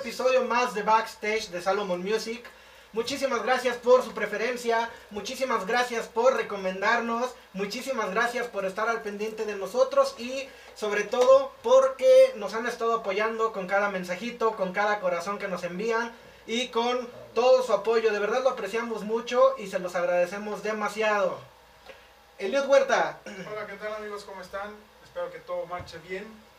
episodio más de Backstage de Salomon Music. Muchísimas gracias por su preferencia, muchísimas gracias por recomendarnos, muchísimas gracias por estar al pendiente de nosotros y sobre todo porque nos han estado apoyando con cada mensajito, con cada corazón que nos envían y con todo su apoyo. De verdad lo apreciamos mucho y se los agradecemos demasiado. Eliud Huerta. Hola, ¿qué tal amigos? ¿Cómo están? Espero que todo marche bien.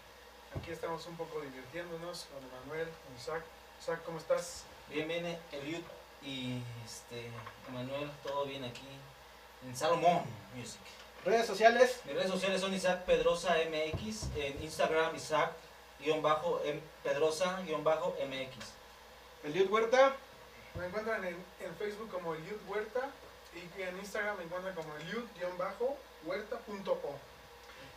Aquí estamos un poco divirtiéndonos con Manuel, con Isaac. Isaac, ¿cómo estás? Bien, bien, Eliud y este, Emanuel, todo bien aquí en Salomón Music. Redes sociales. Mis redes sociales son Isaac Pedrosa MX, en Instagram Isaac Pedrosa MX. Eliud Huerta. Me encuentran en, en Facebook como Eliud Huerta y en Instagram me encuentran como eliud-huerta.o.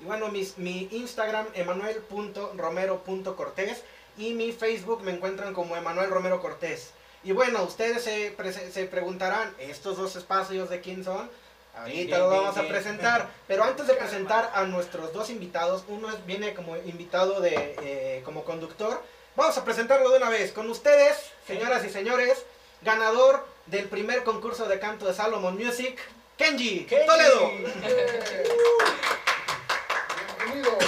Y bueno, mis, mi Instagram emanuel.romero.cortés y mi Facebook me encuentran como Emanuel Romero Cortés. Y bueno, ustedes se, se preguntarán, ¿estos dos espacios de quién son? Ahorita lo vamos a presentar, pero antes de presentar a nuestros dos invitados, uno viene como invitado de eh, como conductor, vamos a presentarlo de una vez con ustedes, señoras y señores, ganador del primer concurso de canto de Salomon Music, Kenji, Kenji. Toledo. Bienvenido.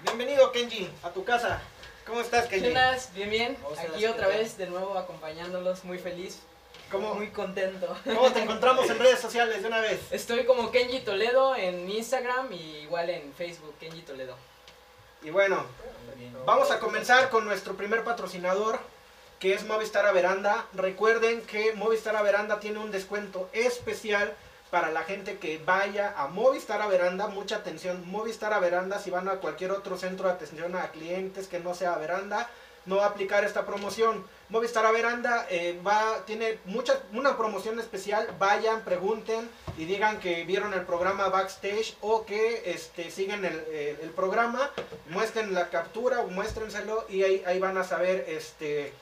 Bienvenido Kenji a tu casa. ¿Cómo estás, Kenji? Bien, bien. Aquí otra vez, de nuevo, acompañándolos, muy feliz. ¿Cómo, muy contento. ¿Cómo te encontramos en redes sociales de una vez? Estoy como Kenji Toledo en Instagram y igual en Facebook, Kenji Toledo. Y bueno, vamos a comenzar con nuestro primer patrocinador, que es Movistar a Veranda. Recuerden que Movistar a Veranda tiene un descuento especial para la gente que vaya a Movistar a Veranda, mucha atención, Movistar a Veranda, si van a cualquier otro centro de atención a clientes que no sea Veranda, no va a aplicar esta promoción. Movistar a Veranda eh, va, tiene mucha, una promoción especial, vayan, pregunten y digan que vieron el programa Backstage o que este, siguen el, el, programa, muestren la captura, muéstrenselo y ahí, ahí van a saber este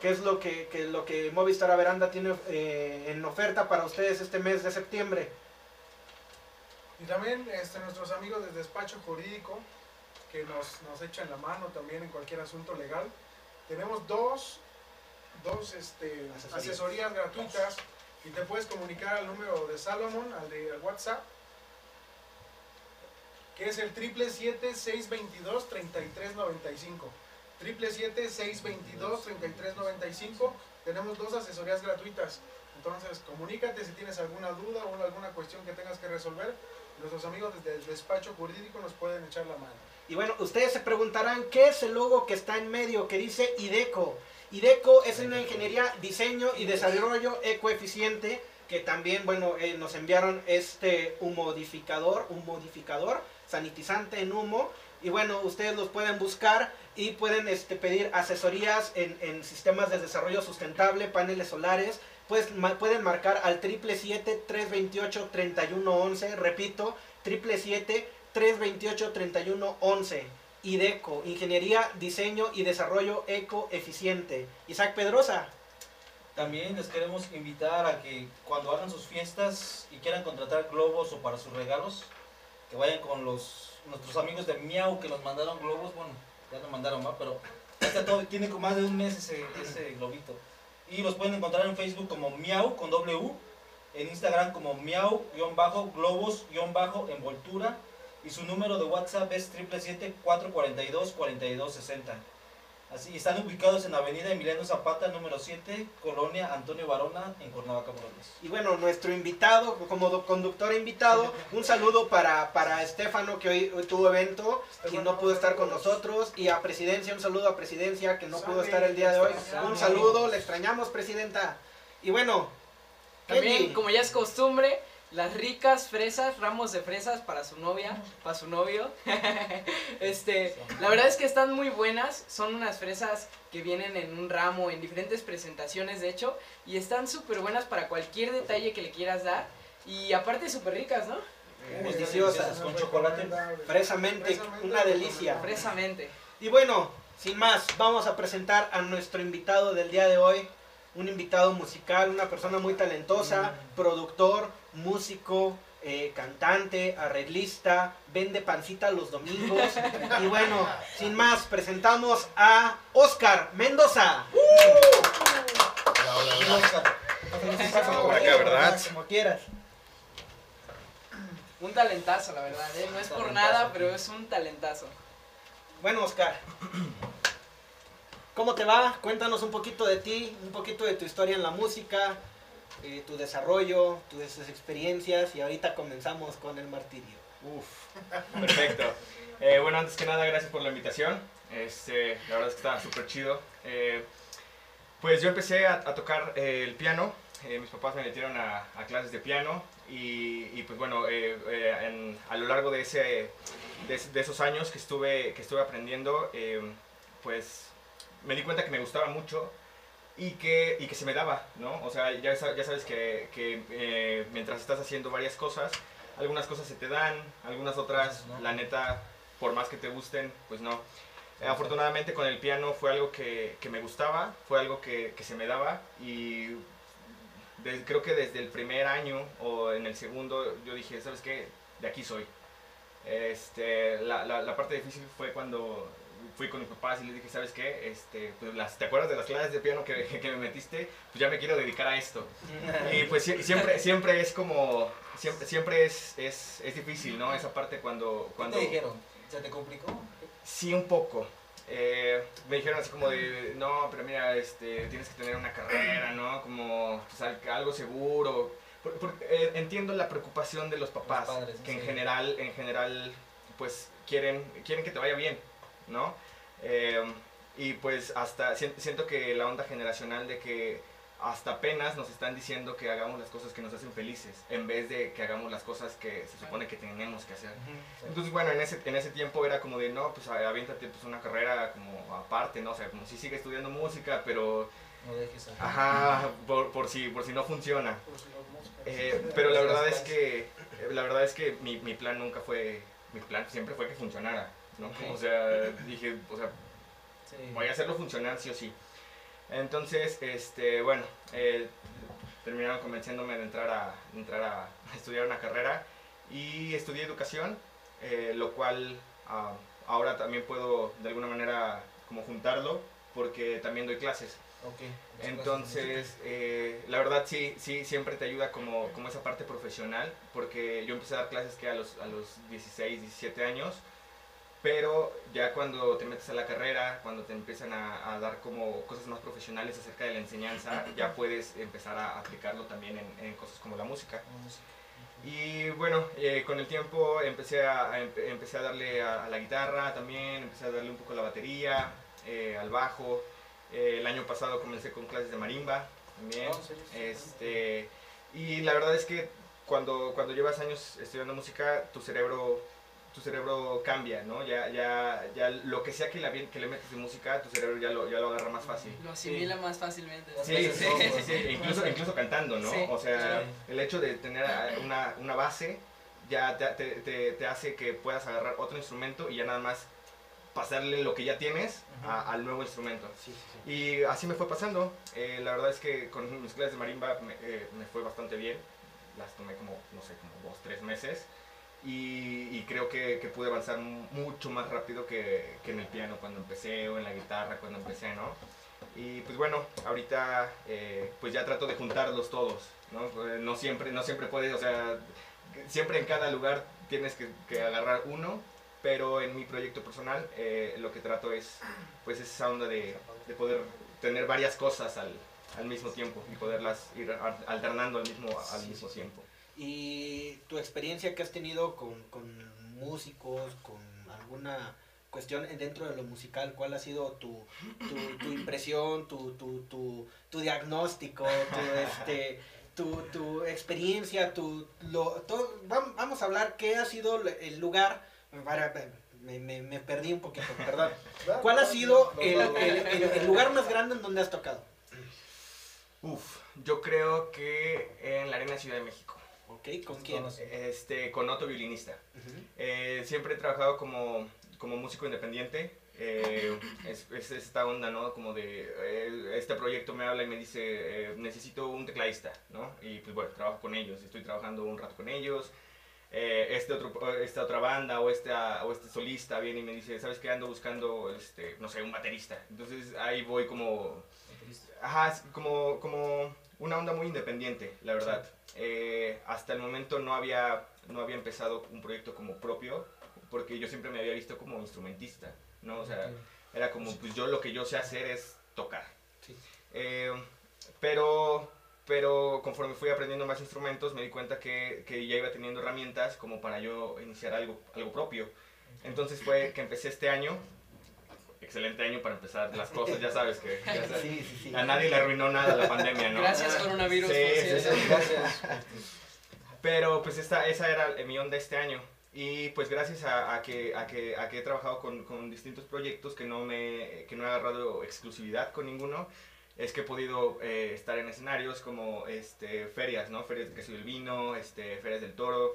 qué es lo que, lo que Movistar a Veranda tiene eh, en oferta para ustedes este mes de septiembre. Y también este, nuestros amigos del despacho jurídico que nos, nos echan la mano también en cualquier asunto legal. Tenemos dos, dos este, asesorías. gratuitas y te puedes comunicar al número de Salomon, al de WhatsApp, que es el 777-622-3395. 777-622-3395. Tenemos dos asesorías gratuitas. Entonces, comunícate si tienes alguna duda o alguna cuestión que tengas que resolver. Nuestros amigos desde el despacho jurídico nos pueden echar la mano. Y bueno, ustedes se preguntarán qué es el logo que está en medio, que dice IDECO. IDECO es una ingeniería, diseño y desarrollo ecoeficiente que también, bueno, eh, nos enviaron este humidificador, un modificador sanitizante en humo y bueno, ustedes los pueden buscar y pueden este, pedir asesorías en, sistemas de desarrollo sustentable, paneles solares. Pues, pueden marcar al 777-328-3111. Repito, 777-328-3111. IDECO, Ingeniería, Diseño y Desarrollo Eco Eficiente. Isaac Pedrosa. También les queremos invitar a que cuando hagan sus fiestas y quieran contratar globos o para sus regalos, que vayan con los nuestros amigos de Miau que nos mandaron globos, bueno, ya nos mandaron más, pero está todo, tiene más de un mes ese, ese globito. Y los pueden encontrar en Facebook como Miau con W, en Instagram como Miau-globos-envoltura y su número de WhatsApp es 777-442-4260. Así, están ubicados en Avenida Emiliano Zapata, número 7, Colonia Antonio Barona, en Cuernavaca, Morelos. Y bueno, nuestro invitado, como conductor invitado, un saludo para, para Estefano, que hoy, tuvo evento y no pudo estar con nosotros, y a Presidencia, un saludo a Presidencia, que no pudo estar el día de hoy. Un saludo, le extrañamos, Presidenta. Y bueno, también, como ya es costumbre, las ricas fresas, ramos de fresas para su novia, para su novio. este, la verdad es que están muy buenas, son unas fresas que vienen en un ramo, en diferentes presentaciones de hecho, y están súper buenas para cualquier detalle que le quieras dar, y aparte súper ricas, ¿no? deliciosas, con chocolate. Fresamente, una delicia. Fresamente. Y bueno, sin más, vamos a presentar a nuestro invitado del día de hoy, un invitado musical, una persona muy talentosa, productor, músico, eh, cantante, arreglista, vende pancita los domingos. Y bueno, sin más, presentamos a Oscar Mendoza. Por acá, ¿verdad? Como quieras. Un talentazo, la verdad, ¿eh? No es por nada, pero es un talentazo. Bueno, Oscar. ¿Cómo te va? Cuéntanos un poquito de ti, un poquito de tu historia en la música, eh, tu desarrollo, tus experiencias y ahorita comenzamos con el martirio. Uf, perfecto. Eh, bueno, antes que nada, gracias por la invitación. Este, la verdad es que estaba súper chido. Eh, pues yo empecé a, tocar el piano. Mis papás me metieron a, clases de piano y, pues bueno, en- a lo largo de, ese, de, es- de esos años que estuve, que estuve aprendiendo, pues me di cuenta que me gustaba mucho y que, y que se me daba, ¿no? O sea, ya, ya sabes que, que, eh, mientras estás haciendo varias cosas, algunas cosas se te dan, algunas otras, Otras no. la neta, por más que te gusten, pues no. Eh, afortunadamente con el piano fue algo que, que me gustaba, fue algo que, que se me daba y de- creo que desde el primer año o en el segundo yo dije, ¿sabes qué? De aquí soy. Este, la, la, la parte difícil fue cuando fui con mis papás y les dije, ¿sabes qué? Este, pues las, ¿Te acuerdas de las clases de piano que, que me metiste? Pues ya me quiero dedicar a esto. Y pues sie- siempre, siempre es como, siempre, siempre es, es, es difícil, ¿no? Esa parte cuando... ¿Qué cuando te dijeron? ¿Se te complicó? Sí, un poco. Eh, me dijeron así como de, no, pero mira, este, tienes que tener una carrera, ¿no? Como pues, al- algo seguro. Por- por- eh, entiendo la preocupación de los papás, padres, que en general, en general, pues quieren, quieren que te vaya bien, ¿no? Eh, y pues hasta sien- siento que la onda generacional de que hasta apenas nos están diciendo que hagamos las cosas que nos hacen felices, en vez de que hagamos las cosas que se supone que tenemos que hacer. Entonces, bueno, en ese, en ese tiempo era como de, no, pues aviéntate pues, una carrera como aparte, ¿no? O sea, como si sigue estudiando música, pero, No dejes ajá, por, por, si, por si no funciona. Eh, pero la verdad es que, eh, la verdad es que mi, mi plan nunca fue, mi plan siempre fue que funcionara, ¿no? Ok. O sea, dije, o sea, Sí. voy a hacerlo funcionar sí o sí. Entonces, este, bueno, eh, terminaron convenciéndome de entrar a, de entrar a estudiar una carrera y estudié educación, eh, lo cual ah, ahora también puedo de alguna manera como juntarlo porque también doy clases. Ok. Entonces, eh, la verdad sí, sí, siempre te ayuda como, como esa parte profesional, porque yo empecé a dar clases que a los, a los 16, 17 años, pero ya cuando te metes a la carrera, cuando te empiezan a, a dar como cosas más profesionales acerca de la enseñanza, ya puedes empezar a aplicarlo también en, en cosas como la música. Y bueno, eh, con el tiempo empecé a, a empe- empecé a darle a, a la guitarra también, empecé a darle un poco a la batería, eh, al bajo. Eh, el año pasado comencé con clases de marimba también. Oh, ¿en serio? Este, y la verdad es que cuando, cuando llevas años estudiando música, tu cerebro, tu cerebro cambia, ¿no? Ya, ya, ya lo que sea que, la, que le metes de música, tu cerebro ya lo, ya lo agarra más fácil. Lo asimila más fácilmente. Sí, sí, sí, sí, sí, Incluso, incluso cantando, ¿no? Sí, o sea, sí. el hecho de tener una, una base ya te, te, te- te hace que puedas agarrar otro instrumento y ya nada más pasarle lo que ya tienes a- al nuevo instrumento. Sí, sí, sí. Y así me fue pasando. Eh, la verdad es que con mis clases de marimba me, eh, me fue bastante bien. Las tomé como, no sé, como dos, tres meses. Y, y creo que, que pude avanzar mu- mucho más rápido que, que en el piano cuando empecé o en la guitarra cuando empecé, ¿no? Y pues bueno, ahorita eh, pues ya trato de juntarlos todos, ¿no? Eh, No siempre, no siempre puedes, o sea, siempre en cada lugar tienes que, que agarrar uno, pero en mi proyecto personal eh, lo que trato es pues esa onda de, de poder tener varias cosas al, al mismo tiempo y poderlas ir alternando al mismo, al mismo tiempo. Y tu experiencia que has tenido con, con músicos, con alguna cuestión dentro de lo musical, ¿cuál ha sido tu, tu, tu impresión, tu, tu, tu, tu diagnóstico, tu, este, tu, tu experiencia, tu, lo, todo, vamos a hablar qué ha sido el lugar, para- me, me, me perdí un poquito, perdón. ¿Cuál ha sido el, el- el- el lugar más grande en donde has tocado? Uf, yo creo que en la Arena Ciudad de México, ¿Ok? ¿Con quién? este, con otro violinista. Ujú. Eh, siempre he trabajado como, como músico independiente. eh, es, es esta onda, ¿no? Como de, eh, este proyecto me habla y me dice, eh, necesito un tecladista, ¿no? Y pues bueno, trabajo con ellos, estoy trabajando un rato con ellos. eh, este otro, esta otra banda o, esta, o este solista viene y me dice, ¿sabes qué? Ando buscando, este, no sé, un baterista. Entonces ahí voy como, ajá, como, como una onda muy independiente, la verdad. Eh, hasta el momento no había, no había empezado un proyecto como propio, porque yo siempre me había visto como instrumentista, ¿no? O sea, era como, pues yo lo que yo sé hacer es tocar. Sí. Eh, pero, pero conforme fui aprendiendo más instrumentos, me di cuenta que, que ya iba teniendo herramientas como para yo iniciar algo, algo propio. Entonces fue que empecé este año, excelente año para empezar las cosas, ya sabes que ya sabes, Sí, sí, sí. a nadie le arruinó nada la pandemia, ¿no? Gracias coronavirus, Sí, por sí, cierto. sí, gracias. Pero pues esta, esa era mi onda este año. Y pues gracias a, a que, a, que, a que he trabajado con, con distintos proyectos que no, me, que no he agarrado exclusividad con ninguno, es que he podido eh, estar en escenarios como este, ferias, ¿no? Ferias de queso y el vino, este, ferias del toro.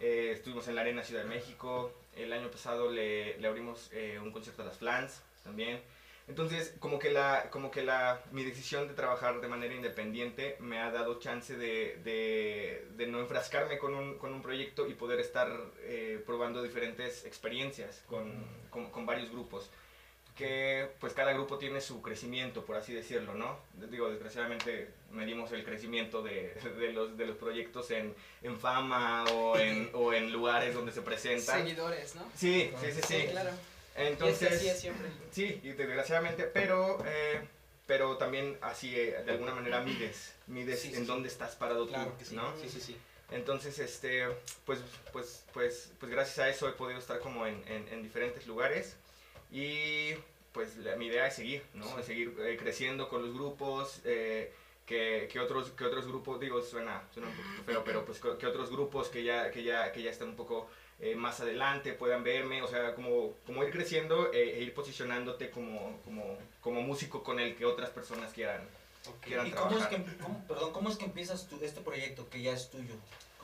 eh, estuvimos en la Arena Ciudad de México. El año pasado le, le abrimos eh, un concierto a las Flans también. Entonces, como que, la, como que la, mi decisión de trabajar de manera independiente me ha dado chance de, de, de no enfrascarme con un, con un proyecto y poder estar eh, probando diferentes experiencias con, con, con varios grupos. Que pues cada grupo tiene su crecimiento, por así decirlo, ¿no? Digo, desgraciadamente medimos el crecimiento de, de los, de los proyectos en, en fama o en, o en lugares donde se presentan. Seguidores, ¿no? Sí, sí, sí, sí. claro. Entonces, y es que así es siempre. Sí, y desgraciadamente, pero, eh, pero también así eh, de alguna manera mides, mides Sí, sí, en sí. dónde estás parado Claro tú, que sí. ¿no? Sí, sí, sí. Entonces, este, pues, pues, pues, pues gracias a eso he podido estar como en, en, en diferentes lugares y pues la- mi idea es seguir, ¿no? Es seguir eh, creciendo con los grupos, eh, que, que otros, que otros grupos, digo, suena, suena un poquito feo, pero pues que que otros grupos que ya, que ya, que ya están un poco eh, más adelante puedan verme, o sea, como, como ir creciendo eh, e ir posicionándote como, como, como músico con el que otras personas quieran, quieran ¿Y cómo es, trabajar. que, cómo- perdón, cómo es que empiezas tu- este proyecto que ya es tuyo?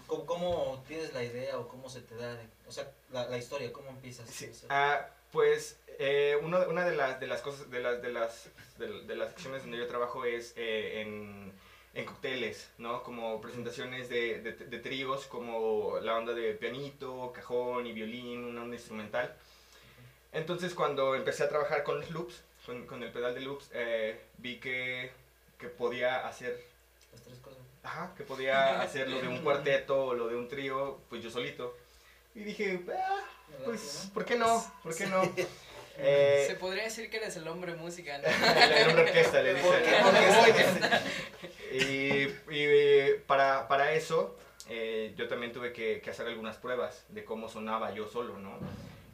¿Cómo, cómo tienes la idea o cómo se te da? O sea, la, la historia, ¿cómo empiezas? Sí, ah, pues eh, uno- una de las, de las cosas, de las, de las, de, de las secciones donde yo trabajo es eh, en, en cócteles, ¿no? Como presentaciones de, de, de tríos, como la onda de pianito, cajón y violín, una onda instrumental. Entonces cuando empecé a trabajar con los loops, con, con el pedal de loops, eh, vi que, que podía hacer las tres cosas. Ajá, que podía hacer lo de un cuarteto o lo de un trío, pues yo solito. Y dije, ah, pues, ¿por qué no? ¿Por qué no? Eh, Se podría decir que eres el hombre música, ¿no? el hombre orquesta le ¿Por dicen. qué? Porque Y, y, eh, para, para eso, eh, yo también tuve que, que hacer algunas pruebas de cómo sonaba yo solo, ¿no?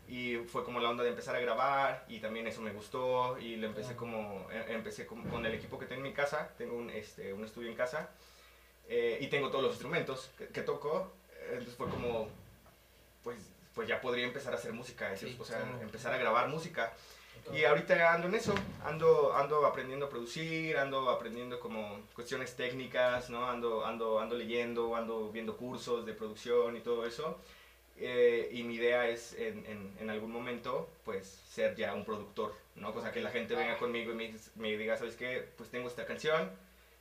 Y fue como la onda de empezar a grabar y también eso me gustó y lo empecé como, eh, empecé como con el equipo que tengo en mi casa, tengo un, este, un estudio en casa eh, y tengo todos los instrumentos que, que toco, entonces fue como, pues, pues ya podría empezar a hacer música, Sí, o sea, claro. empezar a grabar música. Y ahorita ando en eso, ando, ando aprendiendo a producir, ando aprendiendo como cuestiones técnicas, ¿no? Ando, ando, ando leyendo, ando viendo cursos de producción y todo eso. Eh, y mi idea es en, en, en algún momento, pues, ser ya un productor, ¿no? Cosa que la gente venga conmigo y me, me diga, ¿sabes qué? Pues tengo esta canción,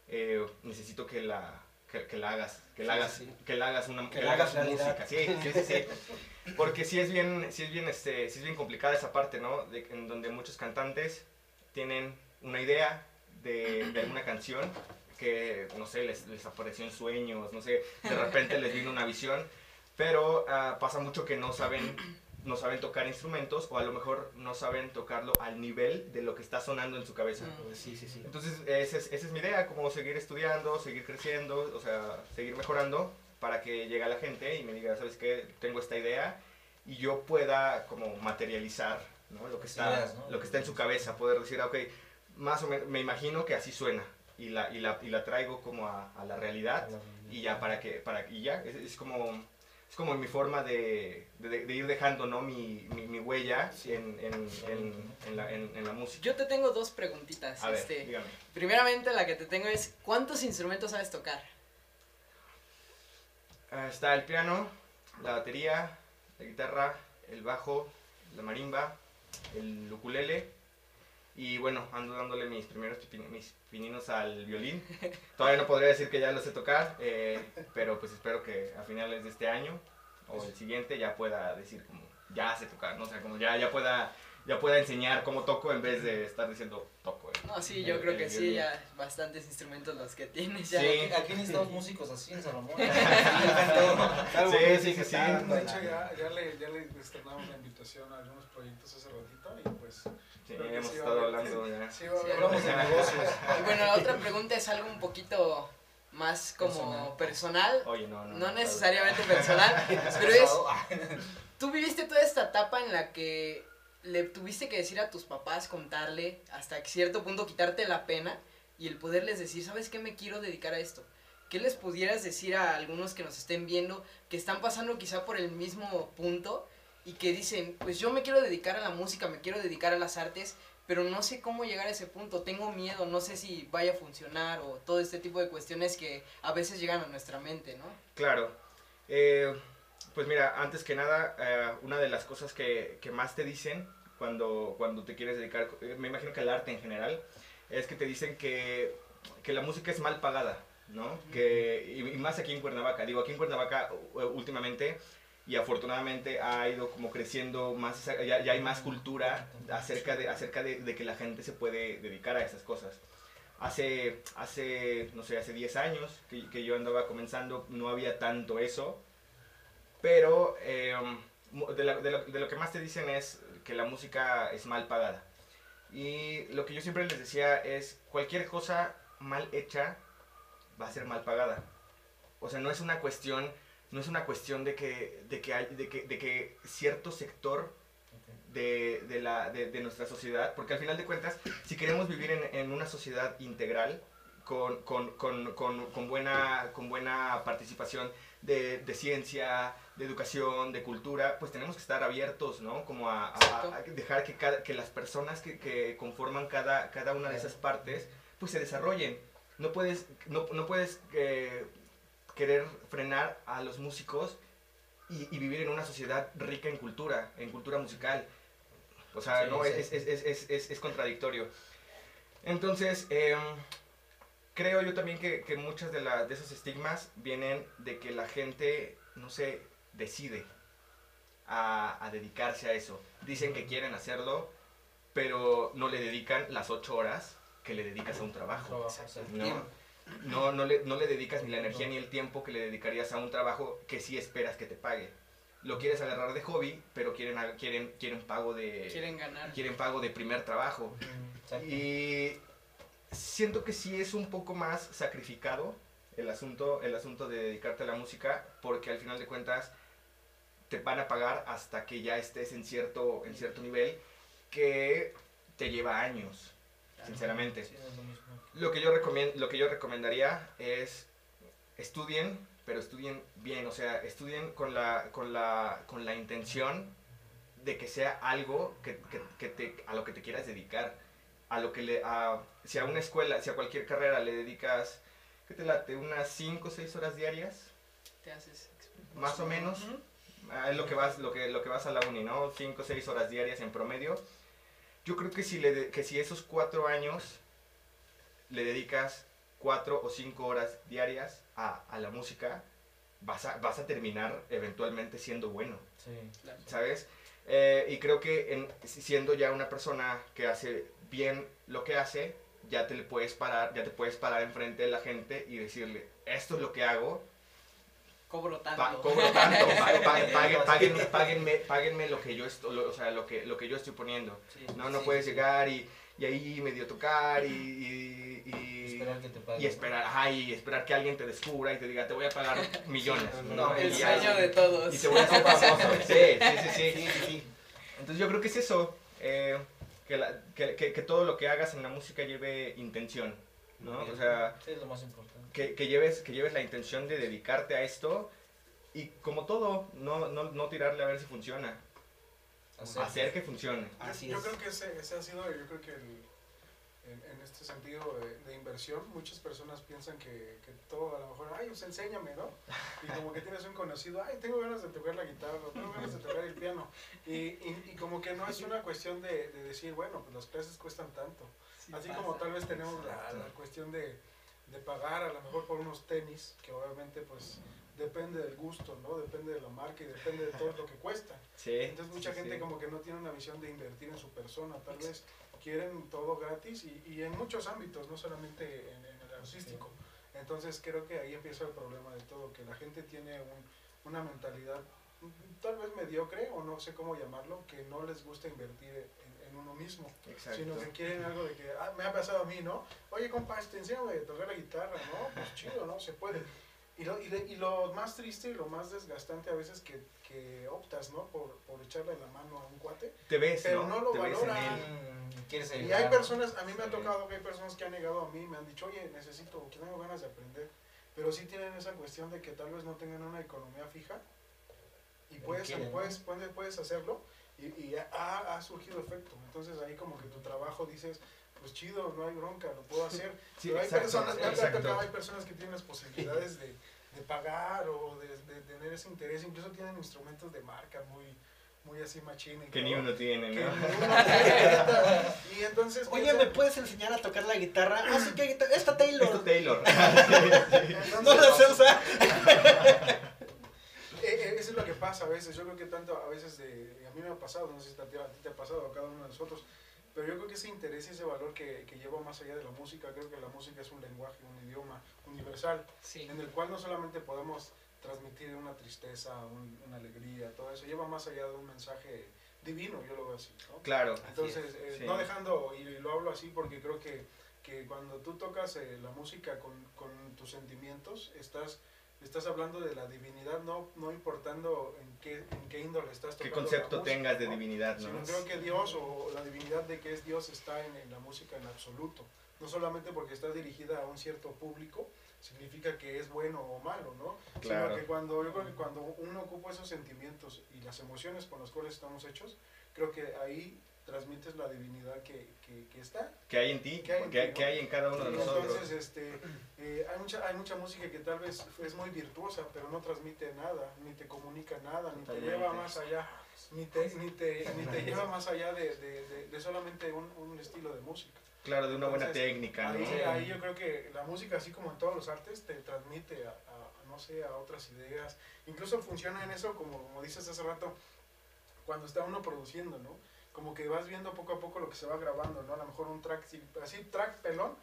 eh, necesito que la, que, que la hagas, que la Sí, hagas, sí. que la hagas una Que la hagas música. realidad. Sí, sí, sí, sí. Porque sí es bien, sí es bien, este, sí es bien complicada esa parte, ¿no? De, en donde muchos cantantes tienen una idea de, de alguna canción que, no sé, les, les apareció en sueños, no sé, de repente les vino una visión, pero ah, pasa mucho que no saben, no saben tocar instrumentos o a lo mejor no saben tocarlo al nivel de lo que está sonando en su cabeza. Mm. Sí, sí, sí. Entonces, esa es, esa es mi idea, como seguir estudiando, seguir creciendo, o sea, seguir mejorando para que llegue a la gente y me diga, ¿sabes qué? Tengo esta idea y yo pueda como materializar ¿no? lo, que está, Ideas, ¿no? lo que está en su cabeza, poder decir, ah, ok, más o menos, me imagino que así suena y la, y la, y la traigo como a, a la realidad y ya para que, para, y ya, es, es como... Es como mi forma de, de, de ir dejando ¿no? mi, mi, mi huella Sí. en, en, en, en la, en, en la música. Yo te tengo dos preguntitas. A ver, este, dígame. primeramente, la que te tengo es: ¿cuántos instrumentos sabes tocar? Ah, está el piano, la batería, la guitarra, el bajo, la marimba, el ukulele y bueno, ando dándole mis primeros mis pininos al violín. Todavía no podría decir que ya lo sé tocar, eh, pero pues espero que a finales de este año o el siguiente ya pueda decir como, ya sé tocar, ¿no? O sea, como ya, ya pueda ya pueda enseñar cómo toco en vez de estar diciendo toco. No, sí, yo El- creo el que sí, ya bastantes instrumentos los que tienes ya. Sí. Aquí, aquí necesitamos músicos así en Salomón. Sí, que sí, sí, sí. De hecho, ya, ya, le, ya le externamos la invitación a algunos proyectos hace ratito y pues Sí, hemos sí estado hablando ya. sí Hablamos de negocios. Y bueno, la otra pregunta es algo un poquito más como personal. Oye, no, no. No ¿sabes? necesariamente personal, pero es, tú viviste toda esta etapa en la que le tuviste que decir a tus papás, contarle, hasta cierto punto quitarte la pena y el poderles decir, ¿sabes qué me quiero dedicar a esto? ¿Qué les pudieras decir a algunos que nos estén viendo, que están pasando quizá por el mismo punto y que dicen, pues yo me quiero dedicar a la música, me quiero dedicar a las artes, pero no sé cómo llegar a ese punto, tengo miedo, no sé si vaya a funcionar o todo este tipo de cuestiones que a veces llegan a nuestra mente, ¿no? Claro. Eh, pues mira, antes que nada, eh, una de las cosas que, que más te dicen cuando, cuando te quieres dedicar, eh, me imagino que al arte en general, es que te dicen que, que la música es mal pagada, ¿no? Que, y, y más aquí en Cuernavaca. Digo, aquí en Cuernavaca últimamente y afortunadamente ha ido como creciendo más, ya, ya hay más cultura acerca, de, acerca de, de que la gente se puede dedicar a esas cosas. Hace, hace, no sé, hace 10 años que, que yo andaba comenzando, no había tanto eso, pero eh, de, la- de de lo que más te dicen es que la música es mal pagada. Y lo que yo siempre les decía es, cualquier cosa mal hecha va a ser mal pagada. O sea, no es una cuestión, no es una cuestión de que, de que, hay, de que, de que cierto sector de, de la, de, de nuestra sociedad, porque al final de cuentas, si queremos vivir en, en una sociedad integral, con, con, con, con, con buena, con buena participación de, de ciencia, de educación, de cultura, pues tenemos que estar abiertos, ¿no? Como a, a- a dejar que, cada, que las personas que, que conforman cada, cada una de esas partes, pues se desarrollen. No puedes, no, no puedes eh, querer frenar a los músicos y, y vivir en una sociedad rica en cultura, en cultura musical. O sea, Sí, no, sí. Es, es, es, es, es, es contradictorio. Entonces, em, creo yo también que, que muchas de, la- de esos estigmas vienen de que la gente, no sé, decide a, a dedicarse a eso. Dicen que quieren hacerlo, pero no le dedican las ocho horas que le dedicas a un trabajo. No, no, no, le, no le dedicas ni la energía ni el tiempo que le dedicarías a un trabajo que sí esperas que te pague. Lo quieres agarrar de hobby, pero quieren, quieren, quieren pago de Quieren ganar. quieren pago de primer trabajo. Y siento que sí es un poco más sacrificado el asunto, el asunto de dedicarte a la música, porque al final de cuentas te van a pagar hasta que ya estés en cierto, en cierto nivel que te lleva años, sinceramente. Lo que yo recomiendo, lo que yo recomendaría es estudien, pero estudien bien, o sea, estudien con la, con la, con la intención de que sea algo que, que- que te, a lo que te quieras dedicar, a lo que le, a, si a una escuela, si a cualquier carrera le dedicas, ¿qué te late? Unas 5 o 6 horas diarias, Te haces más o menos. Ah, es lo que vas lo que lo que vas a la uni no 5 o 6 horas diarias en promedio yo creo que si le de- que si esos cuatro años le dedicas cuatro o cinco horas diarias a, a la música vas a vas a terminar eventualmente siendo bueno Claro. sabes Eh, y creo que en, siendo ya una persona que hace bien lo que hace ya te le puedes parar ya te puedes parar enfrente de la gente y decirle esto es lo que hago Cobro tanto. Pa- cobro tanto, pa- pa- paguen- páguenme, páguenme, páguenme lo que yo estoy, o sea, lo que, lo que yo estoy poniendo. No, no Sí, puedes sí. llegar y, y ahí medio tocar y, y, y- Esperar que te paguen. y esperar, ajá, y esperar que alguien te descubra y te diga, te voy a pagar millones. no, ¿no? no, El sueño de todos. Y te voy a hacer famoso. Sí, sí, sí, sí. Sí, sí, sí. Entonces yo creo que es eso, eh, que, la- que, que- que todo lo que hagas en la música lleve intención, ¿no? O sea, Sí, es lo más importante. Que, que lleves, que lleves la intención de dedicarte a esto y como todo, no, no, no tirarle a ver si funciona, Hacer. hacer que funcione. Así yo es. creo que ese, ese ha sido, yo creo que el- en, en este sentido de, de inversión, muchas personas piensan que, que todo a lo mejor, ay, pues enséñame, ¿no? Y como que tienes un conocido, ay, tengo ganas de tocar la guitarra, tengo ganas de tocar el piano. Y, y, y como que no es una cuestión de, de decir, bueno, pues las clases cuestan tanto. Así como tal vez tenemos la, la cuestión de, de pagar a lo mejor por unos tenis, que obviamente pues depende del gusto, ¿no? Depende de la marca y depende de todo lo que cuesta. Sí. Entonces mucha sí, gente sí. como que no tiene una visión de invertir en su persona, tal vez quieren todo gratis y, y en muchos ámbitos, no solamente en, en el artístico. Entonces creo que ahí empieza el problema de todo, que la gente tiene un- una mentalidad mm, tal vez mediocre o no sé cómo llamarlo, que no les gusta invertir en, uno mismo, Exacto. sino que quieren algo de que, ah, me ha pasado a mí, ¿no? Oye, compa, este, enséñame a tocar la guitarra, ¿no? Pues chido, ¿no? Se puede. Y lo, y, y lo más triste y lo más desgastante a veces que, que optas, ¿no? Por, por echarle la mano a un cuate. Te ves, Pero ¿no? no lo Te valoran. ¿Quieres Y ayudar? hay personas, a mí me ha tocado que hay personas que han negado a mí, me han dicho, oye, necesito, que tengo ganas de aprender. Pero sí tienen esa cuestión de que tal vez no tengan una economía fija y puedes, quieren, ¿no? puedes, puedes, puedes hacerlo y, y ha, ha surgido efecto. Entonces ahí como que tu trabajo dices, pues chido, no hay bronca, lo puedo hacer. Sí, Pero hay exacto, personas, exacto. tocado, hay personas que tienen las posibilidades de, de pagar o de, de tener ese interés, incluso tienen instrumentos de marca muy, muy así machina. y Que ni uno tiene, y entonces... Oye, ¿me puedes enseñar a tocar la guitarra? Ah, sí, ¿qué guitarra? Esta Taylor. Taylor. entonces- No la sé usar. Es lo que pasa a veces. Yo creo que tanto a veces de, a mí me ha pasado, no sé si a ti, a ti te ha pasado a cada uno de nosotros, pero yo creo que ese interés y ese valor que, que lleva más allá de la música, creo que la música es un lenguaje, un idioma universal, Sí. en el cual no solamente podemos transmitir una tristeza, un- una alegría, todo eso, lleva más allá de un mensaje divino, yo lo veo así. ¿no? Claro. Entonces, eh, Sí. no dejando, y lo hablo así porque creo que, que cuando tú tocas eh, la música con, con tus sentimientos, estás, estás hablando de la divinidad, no, no importando en qué, en qué índole estás ¿Qué tocando. la concepto música, tengas de ¿no? divinidad, Sino no? creo que Dios o la divinidad de que es Dios está en, en la música en absoluto. No solamente porque está dirigida a un cierto público, significa que es bueno o malo, ¿no? Claro. Sino que cuando, yo creo que cuando uno ocupa esos sentimientos y las emociones con las cuales estamos hechos, creo que ahí transmites la divinidad que, que, que está. ¿Qué hay en ti? ¿Qué hay en ¿Qué, ti, no? hay en cada uno de nosotros? entonces, este, eh, hay, mucha, hay mucha música que tal vez es muy virtuosa, pero no transmite nada, ni te comunica nada, ni te lleva más allá, ni te, ni te, ni te lleva más allá de, de, de- de solamente un, un estilo de música. Claro, de una buena Entonces, técnica, ¿no? Ahí, ahí yo creo que la música, así como en todos los artes, te transmite a, a- no sé, a otras ideas. Incluso funciona en eso, como, como dices hace rato, cuando está uno produciendo, ¿no? Como que vas viendo poco a poco lo que se va grabando, ¿no? A lo mejor un track, así, track pelón,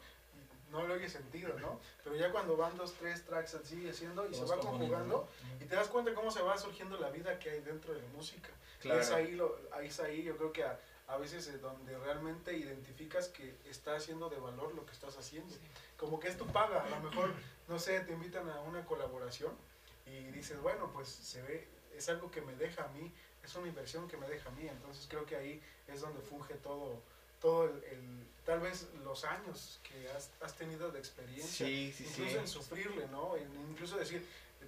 no le oye sentido, ¿no? Pero ya cuando van dos, tres tracks así haciendo y se va conjugando, y te das cuenta cómo se va surgiendo la vida que hay dentro de la música. Y es Claro. ahí, lo, ahí es ahí yo creo que a, a veces es donde realmente identificas que está haciendo de valor lo que estás haciendo. Como que es tu paga, a lo mejor, no sé, te invitan a una colaboración y dices, bueno, pues se ve, es algo que me deja a mí, es una inversión que me deja a mí, entonces creo que ahí es donde funge todo, todo el, el- tal vez los años que has, has tenido de experiencia Sí, sí, sí. incluso en sufrirle, ¿no? En incluso decir,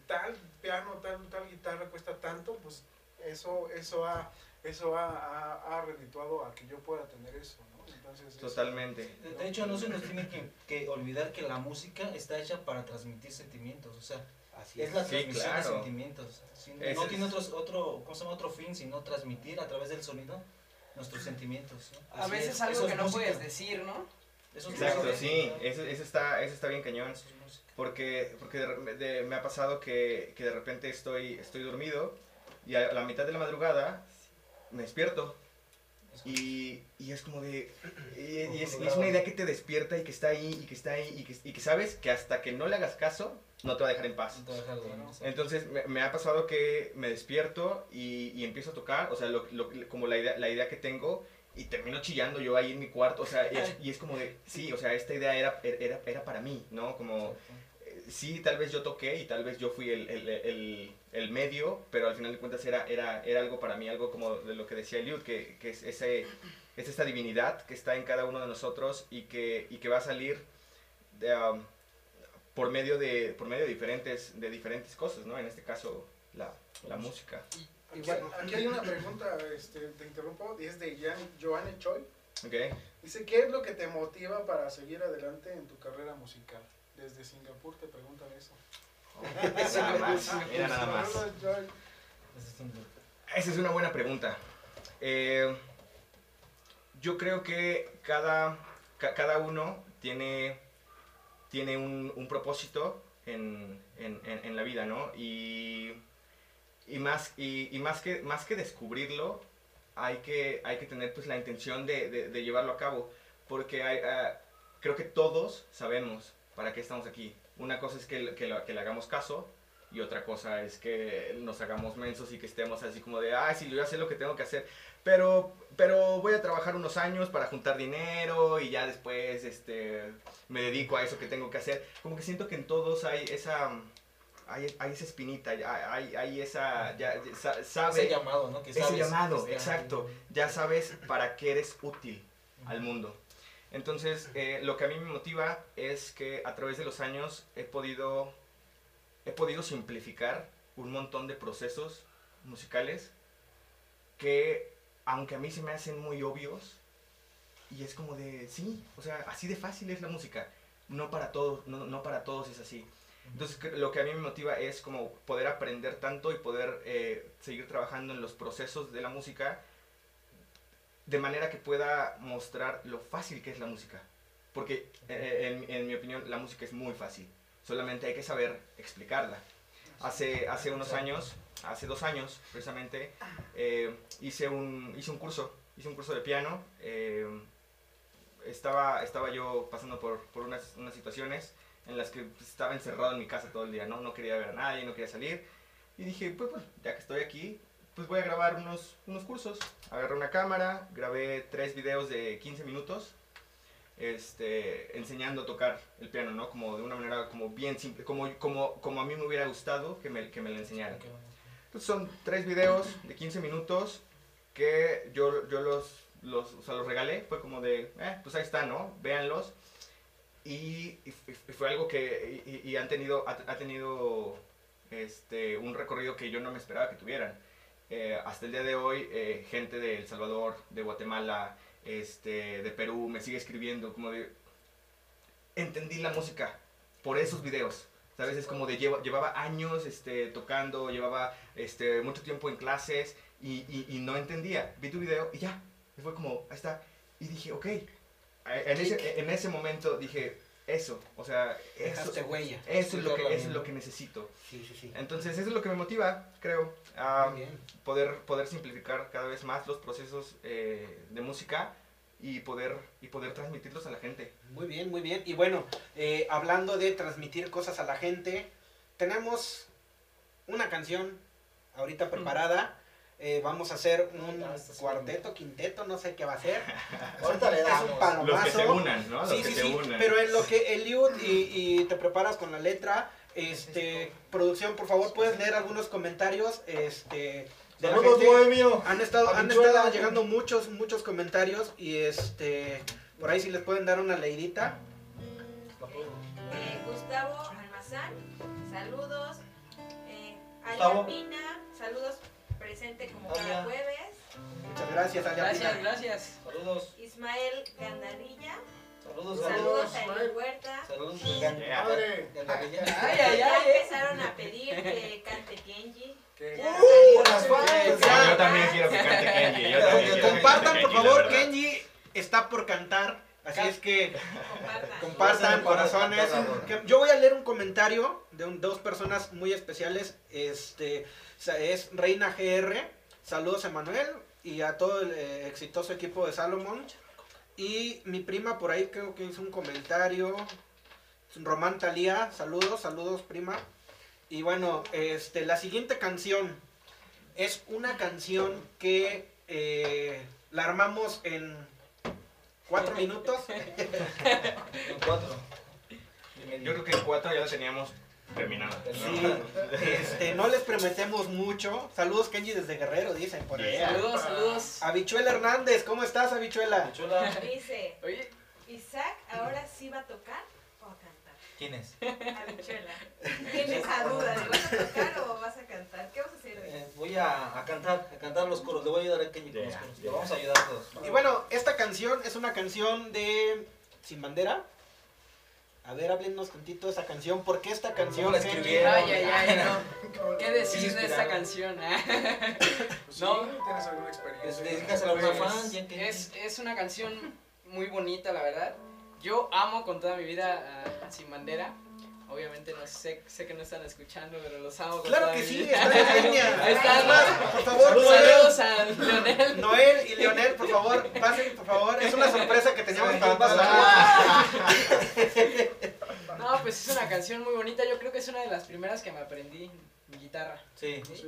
tal piano, tal, tal guitarra cuesta tanto, pues eso, eso ha, eso ha, ha, ha redituado a que yo pueda tener eso, ¿no? Entonces, Totalmente. De, de hecho, no se nos tiene que, que olvidar que la música está hecha para transmitir sentimientos, o sea, Así es la Sí, transmisión claro. de sentimientos. Sí, Ese no es- tiene otros, otro, ¿cómo se llama? otro fin, sino transmitir a través del sonido nuestros sentimientos. ¿no? A veces es, algo eso que es no música. puedes decir, ¿no? Eso es Exacto, música. sí. Eso, eso está, eso está bien cañón. Eso es. Porque, porque de de- me ha pasado que, que de repente estoy, estoy dormido y a la mitad de la madrugada me despierto. Y, y es como de... Y, y es, y es una idea que te despierta y que está ahí y que está ahí y que, y que sabes que hasta que no le hagas caso, no te va a dejar en paz. Entonces me, me ha pasado que me despierto y, y empiezo a tocar, o sea, lo, lo- como la idea, la idea que tengo y termino chillando yo ahí en mi cuarto, o sea, y es, y es como de, sí, o sea, esta idea era, era, era para mí, ¿no? Como, eh, sí, tal vez yo toqué y tal vez yo fui el, el, el, el medio, pero al final de cuentas era, era, era algo para mí, algo como de lo que decía Eliud, que, que es, ese, es esta divinidad que está en cada uno de nosotros y que, y que va a salir de, um, por, medio de, por medio de diferentes, de diferentes cosas, ¿no? En este caso, la, la música. Aquí, Igual- aquí hay una pregunta, este, te interrumpo, y es de Jan, Joanne Choi. ¿Ok? Dice, ¿qué es lo que te motiva para seguir adelante en tu carrera musical? Desde Singapur te preguntan eso. Mira nada más. Esa es una buena pregunta. Eh, yo creo que cada, ca- cada uno tiene, tiene un, un propósito en, en- la vida, ¿no? Y, y, más, y, y más, que, más que descubrirlo, hay que, hay que tener pues la intención de, de- de llevarlo a cabo, porque hay, ah, creo que todos sabemos para qué estamos aquí. Una cosa es que, que, le hagamos caso y otra cosa es que nos hagamos mensos y que estemos así como de, ay, sí, yo ya sé lo que tengo que hacer, pero, pero voy a trabajar unos años para juntar dinero y ya después este, me dedico a eso que tengo que hacer. Como que siento que en todos hay esa, hay, hay esa espinita, hay, hay, esa, ya, ya sa- sabe, Ese llamado, ¿no? Que ese llamado, exacto, ya sabes para qué eres útil al mundo. Entonces, eh, lo que a mí me motiva es que a través de los años he podido, he podido simplificar un montón de procesos musicales que, aunque a mí se me hacen muy obvios, y es como de, sí, o sea, así de fácil es la música. No para todos, no, no para todos es así. Entonces, lo que a mí me motiva es como poder aprender tanto y poder eh, seguir trabajando en los procesos de la música de manera que pueda mostrar lo fácil que es la música. Porque, eh, en, en mi opinión, la música es muy fácil. Solamente hay que saber explicarla. Hace, hace unos años, hace dos años precisamente, eh, hice, un, hice un curso, hice un curso de piano. eh, estaba, estaba yo pasando por, por unas, unas situaciones en las que pues, estaba encerrado en mi casa todo el día, ¿no? No quería ver a nadie, no quería salir. Y dije, pues, pues ya que estoy aquí, pues voy a grabar unos, unos cursos. Agarré una cámara, grabé tres videos de 15 minutos, este, enseñando a tocar el piano, ¿no? Como de una manera como bien simple, como, como, como a mí me hubiera gustado que me, que me lo enseñaran. Entonces son tres videos de 15 minutos que yo, yo los, los, o sea, los regalé. Fue como de, eh, pues ahí está, ¿no? Véanlos. Y, y y fue algo que y- y han tenido, ha, ha tenido este, un recorrido que yo no me esperaba que tuvieran. Eh, hasta el día de hoy, eh, gente de El Salvador, de Guatemala, este, de Perú, me sigue escribiendo como de, entendí la música por esos videos. ¿Sabes? Es como de lleva- llevaba años este, tocando, llevaba este, mucho tiempo en clases y, y- y no entendía. Vi tu video y ya. Y fue como, ahí está. Y dije, ok. En ese, en ese momento dije, eso. O sea, eso, Dejaste huella. eso, es lo que, es lo que necesito. Sí, sí, sí. Entonces, eso es lo que me motiva, creo. a poder, poder simplificar cada vez más los procesos eh, de música y poder, y poder transmitirlos a la gente. Muy bien, muy bien. Y bueno, eh, hablando de transmitir cosas a la gente, tenemos una canción ahorita preparada. Eh, vamos a hacer un cuarteto, quinteto, no sé qué va a ser. Ahorita le Es un palomazo. Los que se unan, ¿no? Los Sí, que sí, se sí. unan. Pero en lo que Eliud y, y te preparas con la letra, este, producción, por favor, puedes leer algunos comentarios, este, de la gente. bohemio. Han estado, han estado llegando muchos, muchos comentarios y este, por ahí si les pueden dar una leidita. Eh, Gustavo Almazán, saludos. Eh, Gustavo. Alia Pina, saludos presente como cada jueves. Muchas gracias, Alia Gracias, Pina. gracias. Saludos. Ismael Gandarilla, Saludos. saludos Saludos. a Eli Huerta. Saludos. Gandarilla. Ay, ay, Ya ay. eh. empezaron a pedir que cante Kenji. Ya ¡Uh, las fans! Yo también quiero que cante Kenji. Yo también quiero que Compartan, cante por favor. Kenji está por cantar. Así es que Compartan. compartan corazones. Yo voy a leer un comentario de un- dos personas muy especiales. Este es Reina GR. Saludos a Manuel y a todo el eh, exitoso equipo de Salomón. Y mi prima por ahí creo que hizo un comentario. Román Talía, saludos, saludos prima. Y bueno, este, la siguiente canción es una canción que eh, la armamos en cuatro minutos. En cuatro. Yo creo que en cuatro ya la teníamos terminada. Sí, este, no les prometemos mucho. Saludos Kenji desde Guerrero, dicen por ahí. Yeah. Saludos, saludos. Habichuela Hernández, ¿cómo estás, Habichuela? Chula. Dice, Oye, Isaac ahora sí va a tocar. ¿Quién es? Habichuela. Tienes esa duda vas a tocar o vas a cantar. ¿Qué vas a hacer? Eh, voy a, a cantar, a cantar los coros. Le voy a ayudar a Kenji con los Yeah, coros. Le yeah. vamos a ayudar todos. Y bueno, esta canción es una canción de Sin Bandera. A ver, háblenos tantito de esa canción. ¿Por qué esta canción? la escribieron? ay, ay, ay, no. ¿Qué decir de esta canción? pues, No. sí, ¿Tienes alguna experiencia? Pues, dedícasela a una Pues, fan, Es, es una canción muy bonita, la verdad. Yo amo con toda mi vida a, a Sin Bandera. Obviamente no sé, sé que no están escuchando, pero los amo. con Claro toda que mi sí, vida. están en línea. Ahí están. Es más, por favor, Saludos a Leonel. Noel y Leonel, por favor, pasen, por favor. Es una sorpresa que teníamos para todos. No, pues es una canción muy bonita. Yo creo que es una de las primeras que me aprendí en guitarra. Sí. Sí.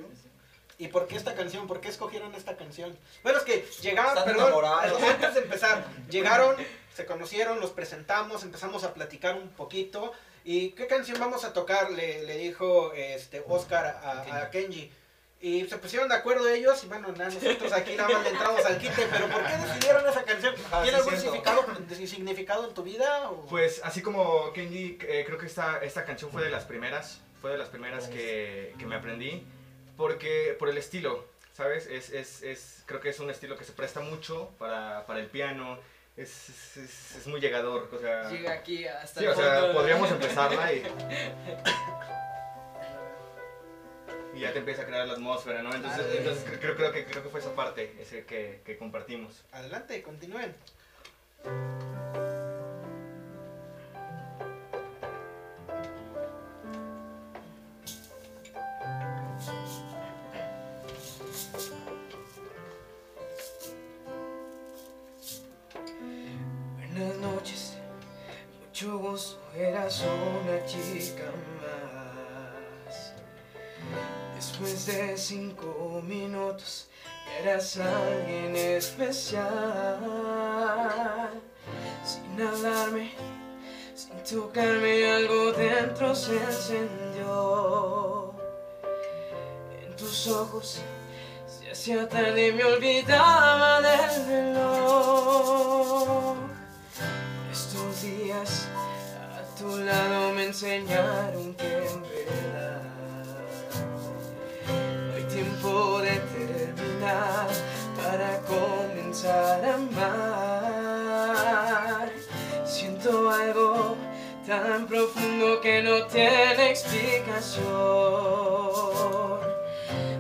¿Y por qué esta canción? ¿Por qué escogieron esta canción? Bueno, es que llegaron, Están perdón, antes de empezar, llegaron, se conocieron, los presentamos, empezamos a platicar un poquito. ¿Y qué canción vamos a tocar? Le, le dijo este Oscar a, a Kenji. Y se pusieron de acuerdo ellos y bueno, nada, nosotros aquí nada más le entramos al quite, pero ¿por qué decidieron esa canción? Ah, ¿Tiene algún significado, significado en tu vida? O? Pues así como Kenji, eh, creo que esta, esta canción fue de las primeras, fue de las primeras que, que me aprendí, porque por el estilo, ¿sabes? Es, es, es, creo que es un estilo que se presta mucho para, para el piano, es, es, es- es muy llegador, o sea... Llega aquí hasta Sí, el o sea, podríamos empezarla y... Y ya te empieza a crear la atmósfera, ¿no? Entonces, entonces creo, creo, creo que, creo que fue esa parte ese que, que compartimos. Adelante, continúen. Eras una chica más. Después de cinco minutos, eras alguien especial. Sin hablarme, sin tocarme, algo dentro se encendió. En tus ojos se hacía tarde y me olvidaba del reloj. Estos días tu lado me enseñaron que en verdad no hay tiempo de terminar para comenzar a amar. Siento algo tan profundo que no tiene explicación.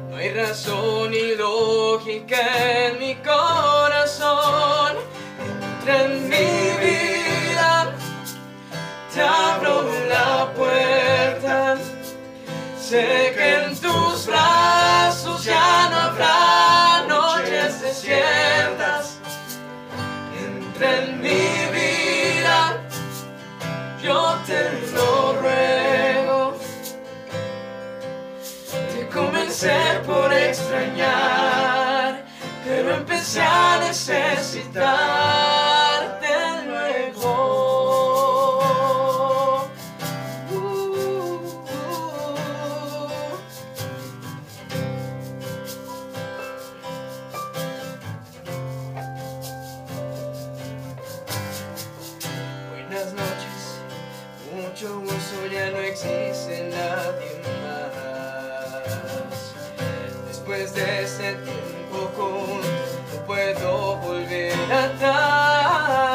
No hay razón ni lógica en mi corazón. Sé que en tus brazos ya no habrá noches desiertas. Entra en mi vida, yo te lo ruego. Te comencé por extrañar, pero empecé a necesitarte no puedo volver atrás.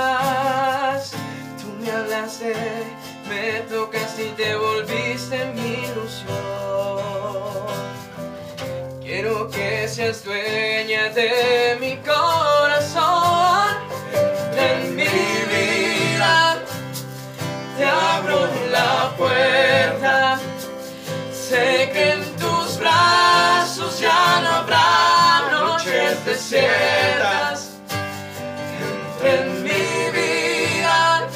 Tú me hablaste, me tocaste y te volviste mi ilusión. Quiero que seas dueña de mi corazón, en mi vida. Te abro la puerta, Entra en mi vida,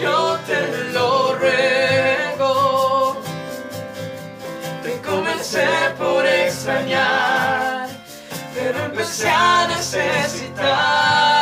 yo te lo ruego. Te comencé por extrañar, pero empecé a necesitarte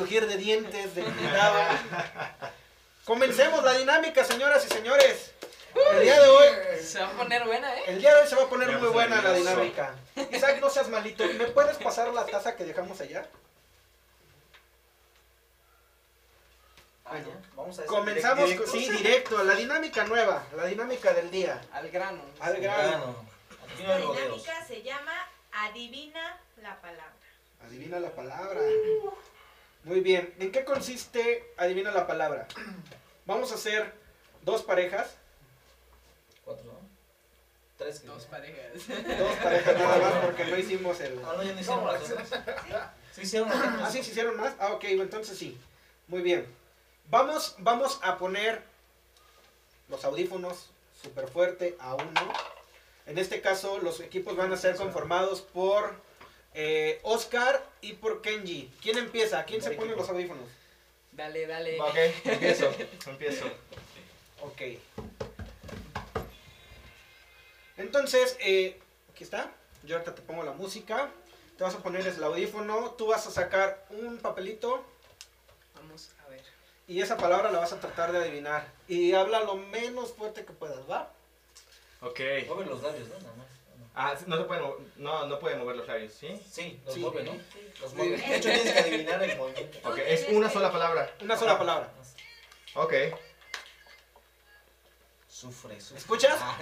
crujir de dientes del invitado. Comencemos la dinámica, señoras y señores. El día de hoy, Se va a poner buena, ¿eh? el día de hoy se va a poner muy buena la dinámica. Isaac, no seas malito. ¿Me puedes pasar la taza que dejamos allá? Vamos a Comenzamos, directo. con- sí, directo, la dinámica nueva, la dinámica del día. Al grano. Al grano. no. Aquí no La rodeos. dinámica se llama Adivina la palabra. Adivina la palabra. Muy bien. ¿En qué consiste adivina la palabra? Vamos a hacer dos parejas. Cuatro, ¿no? Tres. que- Dos parejas. Dos parejas nada más porque no hicimos el... Ah, no, ya no hicieron las otras. Sí hicieron las otras. Ah, sí, se hicieron más. Ah, ok, entonces sí. Muy bien. Vamos, vamos a poner los audífonos súper fuerte a uno. En este caso, los equipos van a ser conformados por eh, Oscar y por Kenji. ¿Quién empieza? ¿Quién se pone los audífonos? Dale, dale. Ok, empiezo, empiezo. Ok. Entonces, eh, aquí está. Yo ahorita te pongo la música. Te vas a poner el audífono. Tú vas a sacar un papelito Vamos a ver. y esa palabra la vas a tratar de adivinar. Y habla lo menos fuerte que puedas, ¿va? Ok. Mueve los labios, ¿no? Nada más. Ah, no se puede, mo- no, no puede mover los labios, ¿sí? Sí, los Sí. mueve, ¿no? Sí. Los mueve. De hecho, tienes que adivinar el movimiento. Ok, es una sola palabra. Una sola palabra. Ok. Sufre, sufre. ¿Escuchas? Ah,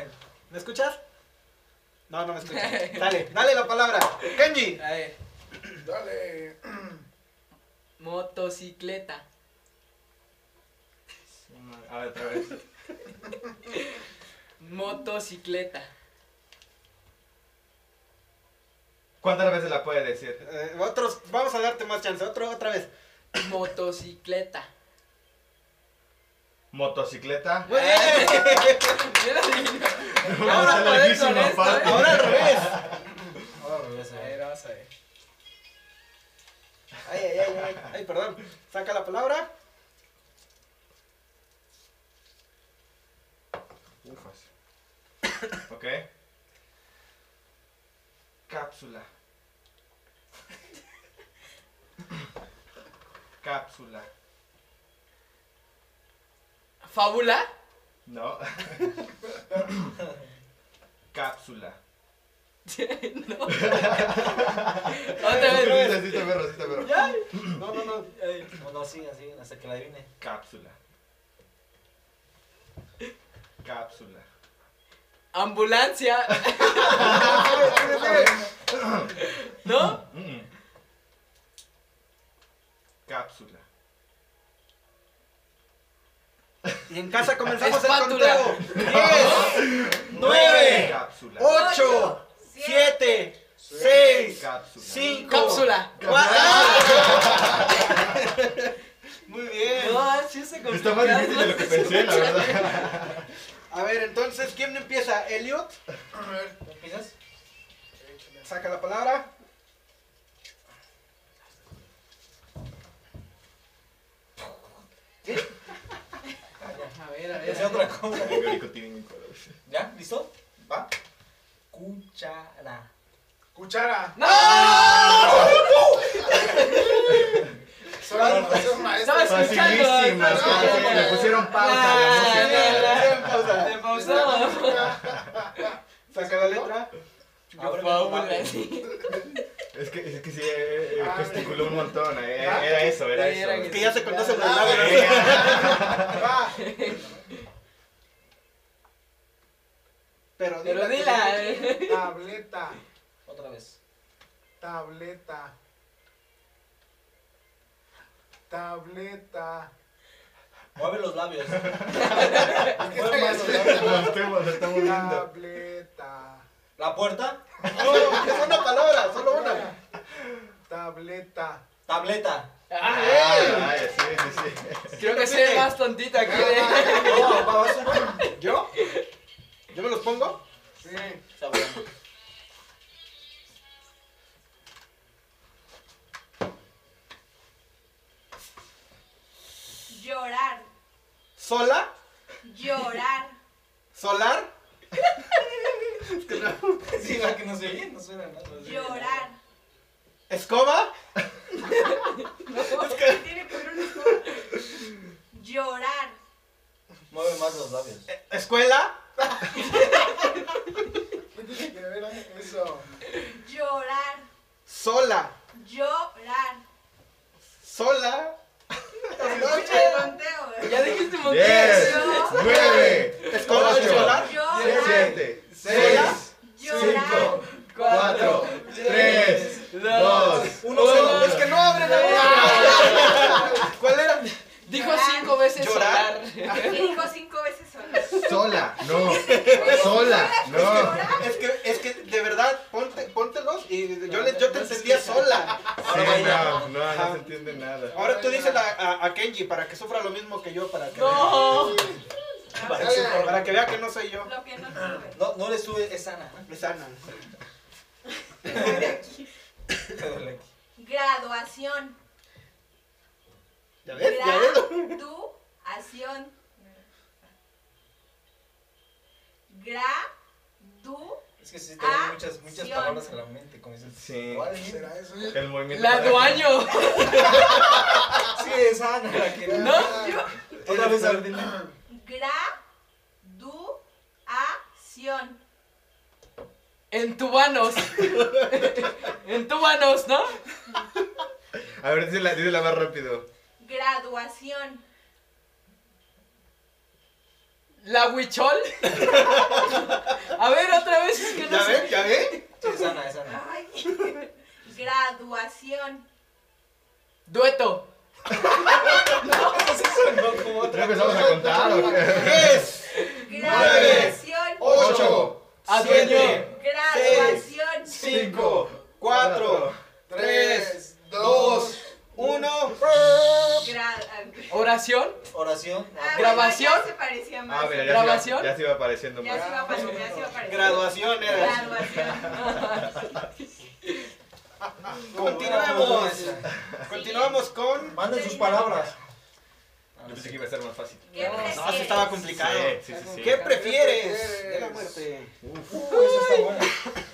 ¿Me escuchas? No, no me escuchas. Dale, dale la palabra. Kenji. A ver. Dale. Motocicleta. A ver, otra vez. Motocicleta. ¿Cuántas veces la puede decir? Eh, otros, vamos a darte más chance. Otro, otra vez. Motocicleta. Motocicleta. Ahora con esto, ¿eh? Ahora al revés. Ahora al revés, A ver. vamos a ver. Ay, ay, ay, ay. Ay, perdón. Saca la palabra. Ufas. Ok. Cápsula. Cápsula. ¿Fábula? No. Cápsula. no. Otra vez. Sí, está perro, sí, está perro. No, no, no. Ay, No, no, así, así, hasta que la adivine. Cápsula. Cápsula. Ambulancia. ¿No? Cápsula. Y en casa comenzamos Espátula. el conteo. 10, 9, Cápsula. 8, 7, 6, Cápsula. 5. Cápsula. Muy bien. No, sí se Está más difícil de lo que pensé, la verdad. A ver, entonces, ¿quién empieza? ¿Elliot? A ver. ¿Empiezas? Saca la palabra. A ver, a Es ver. otra cosa. ¿Ya? ¿Listo? ¿Va? Cuchara. Cuchara. ¡No! Son, son maestros. Escuchando. Facilísimas, estaba escuchando. le pusieron pausa a la Ah, música. no, no. Saca la letra. El. Es que, es que sí, eh, eh, Ah, gesticuló un montón. eh, Ah. Era eso, era Sí, eso. Es que ya se conocen los Ah, labios. Va. Pero Pero dila. dila. Tableta. Otra vez. Tableta. Tableta. Mueve los labios. ¿Qué Mueve más los labios. Lo estamos, lo estamos viendo. Tableta. La puerta. No, es una palabra, solo una. Tableta. Tableta. Ah, ay, sí, sí, sí. Creo que soy el más tontito aquí. ¿eh? No, va, vas a ¿Yo? ¿Yo me los pongo? Sí. Está bueno. sola. Llorar. Solar. es que no. Sí, la que nos oye no suena nada. No Llorar. ¿Escoba? no, es que... tiene que ver una escoba. Llorar. Mueve más los labios. Eh, ¿Escuela? tiene que ver eso? Llorar. Sola. Llorar. Sola. No, ¿eh? ya dije 10, 9, 8, 7, 6, 5, 4, 3, 2, 1. Es que no abre la boca. ¿Cuál era? Dijo cinco veces ¿Llorar? dijo cinco veces solar? Sola, no. Sola, no. Es que yo, le, yo te entendía sola. Sí, no, no, no se entiende nada. Ahora tú dices a, a, a Kenji para que sufra lo mismo que yo, para que, No. vea, para que vea que no soy yo. Lo que no sirve. No, no le sube, es sana. Es Ana. Te duele aquí. Graduación. ¿Ya ves? ¿Ya ves? Graduación. Gradu. Es que sí te Ah, muchas, muchas palabras a la mente, como dices. Sí. ¿Cuál? ¿Será eso? El movimiento. La duaño. Sí, es Ana la que. ¿No? Otra vez, a ver, dile. Graduación. Entubanos. Entubanos, ¿no? A ver, dísela, dísela más rápido. Graduación. La huichol. A ver, otra vez es que no ¿Ya sé. ven? ¿Ya ven? Sí, es Ana, es Ana. Ay. Graduación. Dueto. No, como ¿Ya otra empezamos a contar o qué? Diez, Graduación. ocho, Adueño. Graduación. cinco, cuatro, tres, dos, uno. Oración. oración. Ah, bueno, Grabación. ya se parecía más. Ah, mira, ya ¿Grabación? Se iba, ya se iba apareciendo Ya se iba a parecer, ya se iba a parecer. Graduación era. Graduación. Continuemos. Continuamos con. Manden sus palabras. Yo pensé que iba a ser más fácil. ¿Qué No, prefieres? No, sí estaba complicado. Sí, sí, sí. sí. ¿Qué prefieres? De la muerte. Está buena.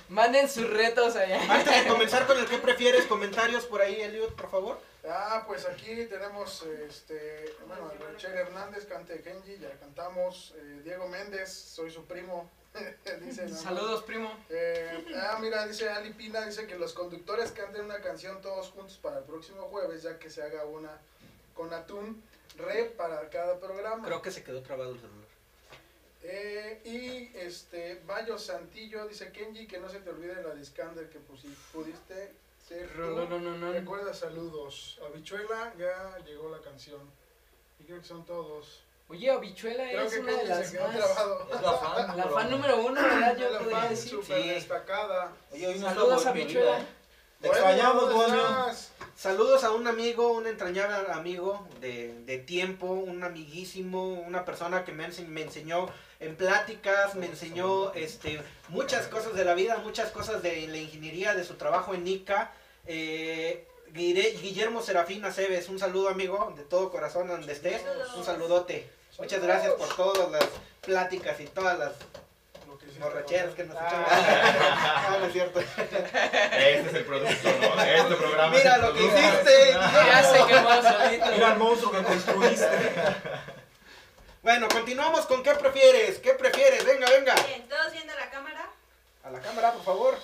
Manden sus retos allá. Antes de comenzar con el que prefieres, comentarios por ahí, Eliud, por favor. Ah, pues aquí tenemos, este, bueno, Rachel Hernández, cante Kenji, ya cantamos. Eh, Diego Méndez, soy su primo. dice. Saludos, primo. Eh, ah, mira, dice Ali Pina, dice que los conductores canten una canción todos juntos para el próximo jueves, ya que se haga una con atún re para cada programa. Creo que se quedó trabado el celular. Eh, y este, Bayo Santillo dice Kenji que no se te olvide la discander que pudiste ser tú. No, no, no, no. Recuerda saludos. Habichuela ya llegó la canción. Y creo que son todos. Oye, Habichuela Creo es que una de Kenji las se quedó más... trabado. Es la fan. La pero- fan número uno, ¿verdad? Yo la podría fan decir. súper Sí. destacada. Oye, hoy no Saludos, Habichuela. Te. Saludos a un amigo, un entrañable amigo de, de tiempo, un amiguísimo, una persona que me, ense- me enseñó en pláticas, me enseñó este, muchas cosas de la vida, muchas cosas de la ingeniería, de su trabajo en ICA. Eh, Guillermo Serafín Aceves, un saludo amigo, de todo corazón donde estés, un saludote. Muchas gracias por todas las pláticas y todas las borracheras que nos Ah. echamos. No, no es cierto. Este es el producto, ¿no? Este programa Mira es el lo que hiciste. Ya se quemó Mira el solito. monstruo que construiste. Bueno, continuamos con ¿qué prefieres? ¿Qué prefieres? Venga, venga. Bien, todos viendo la cámara. A la cámara, por favor.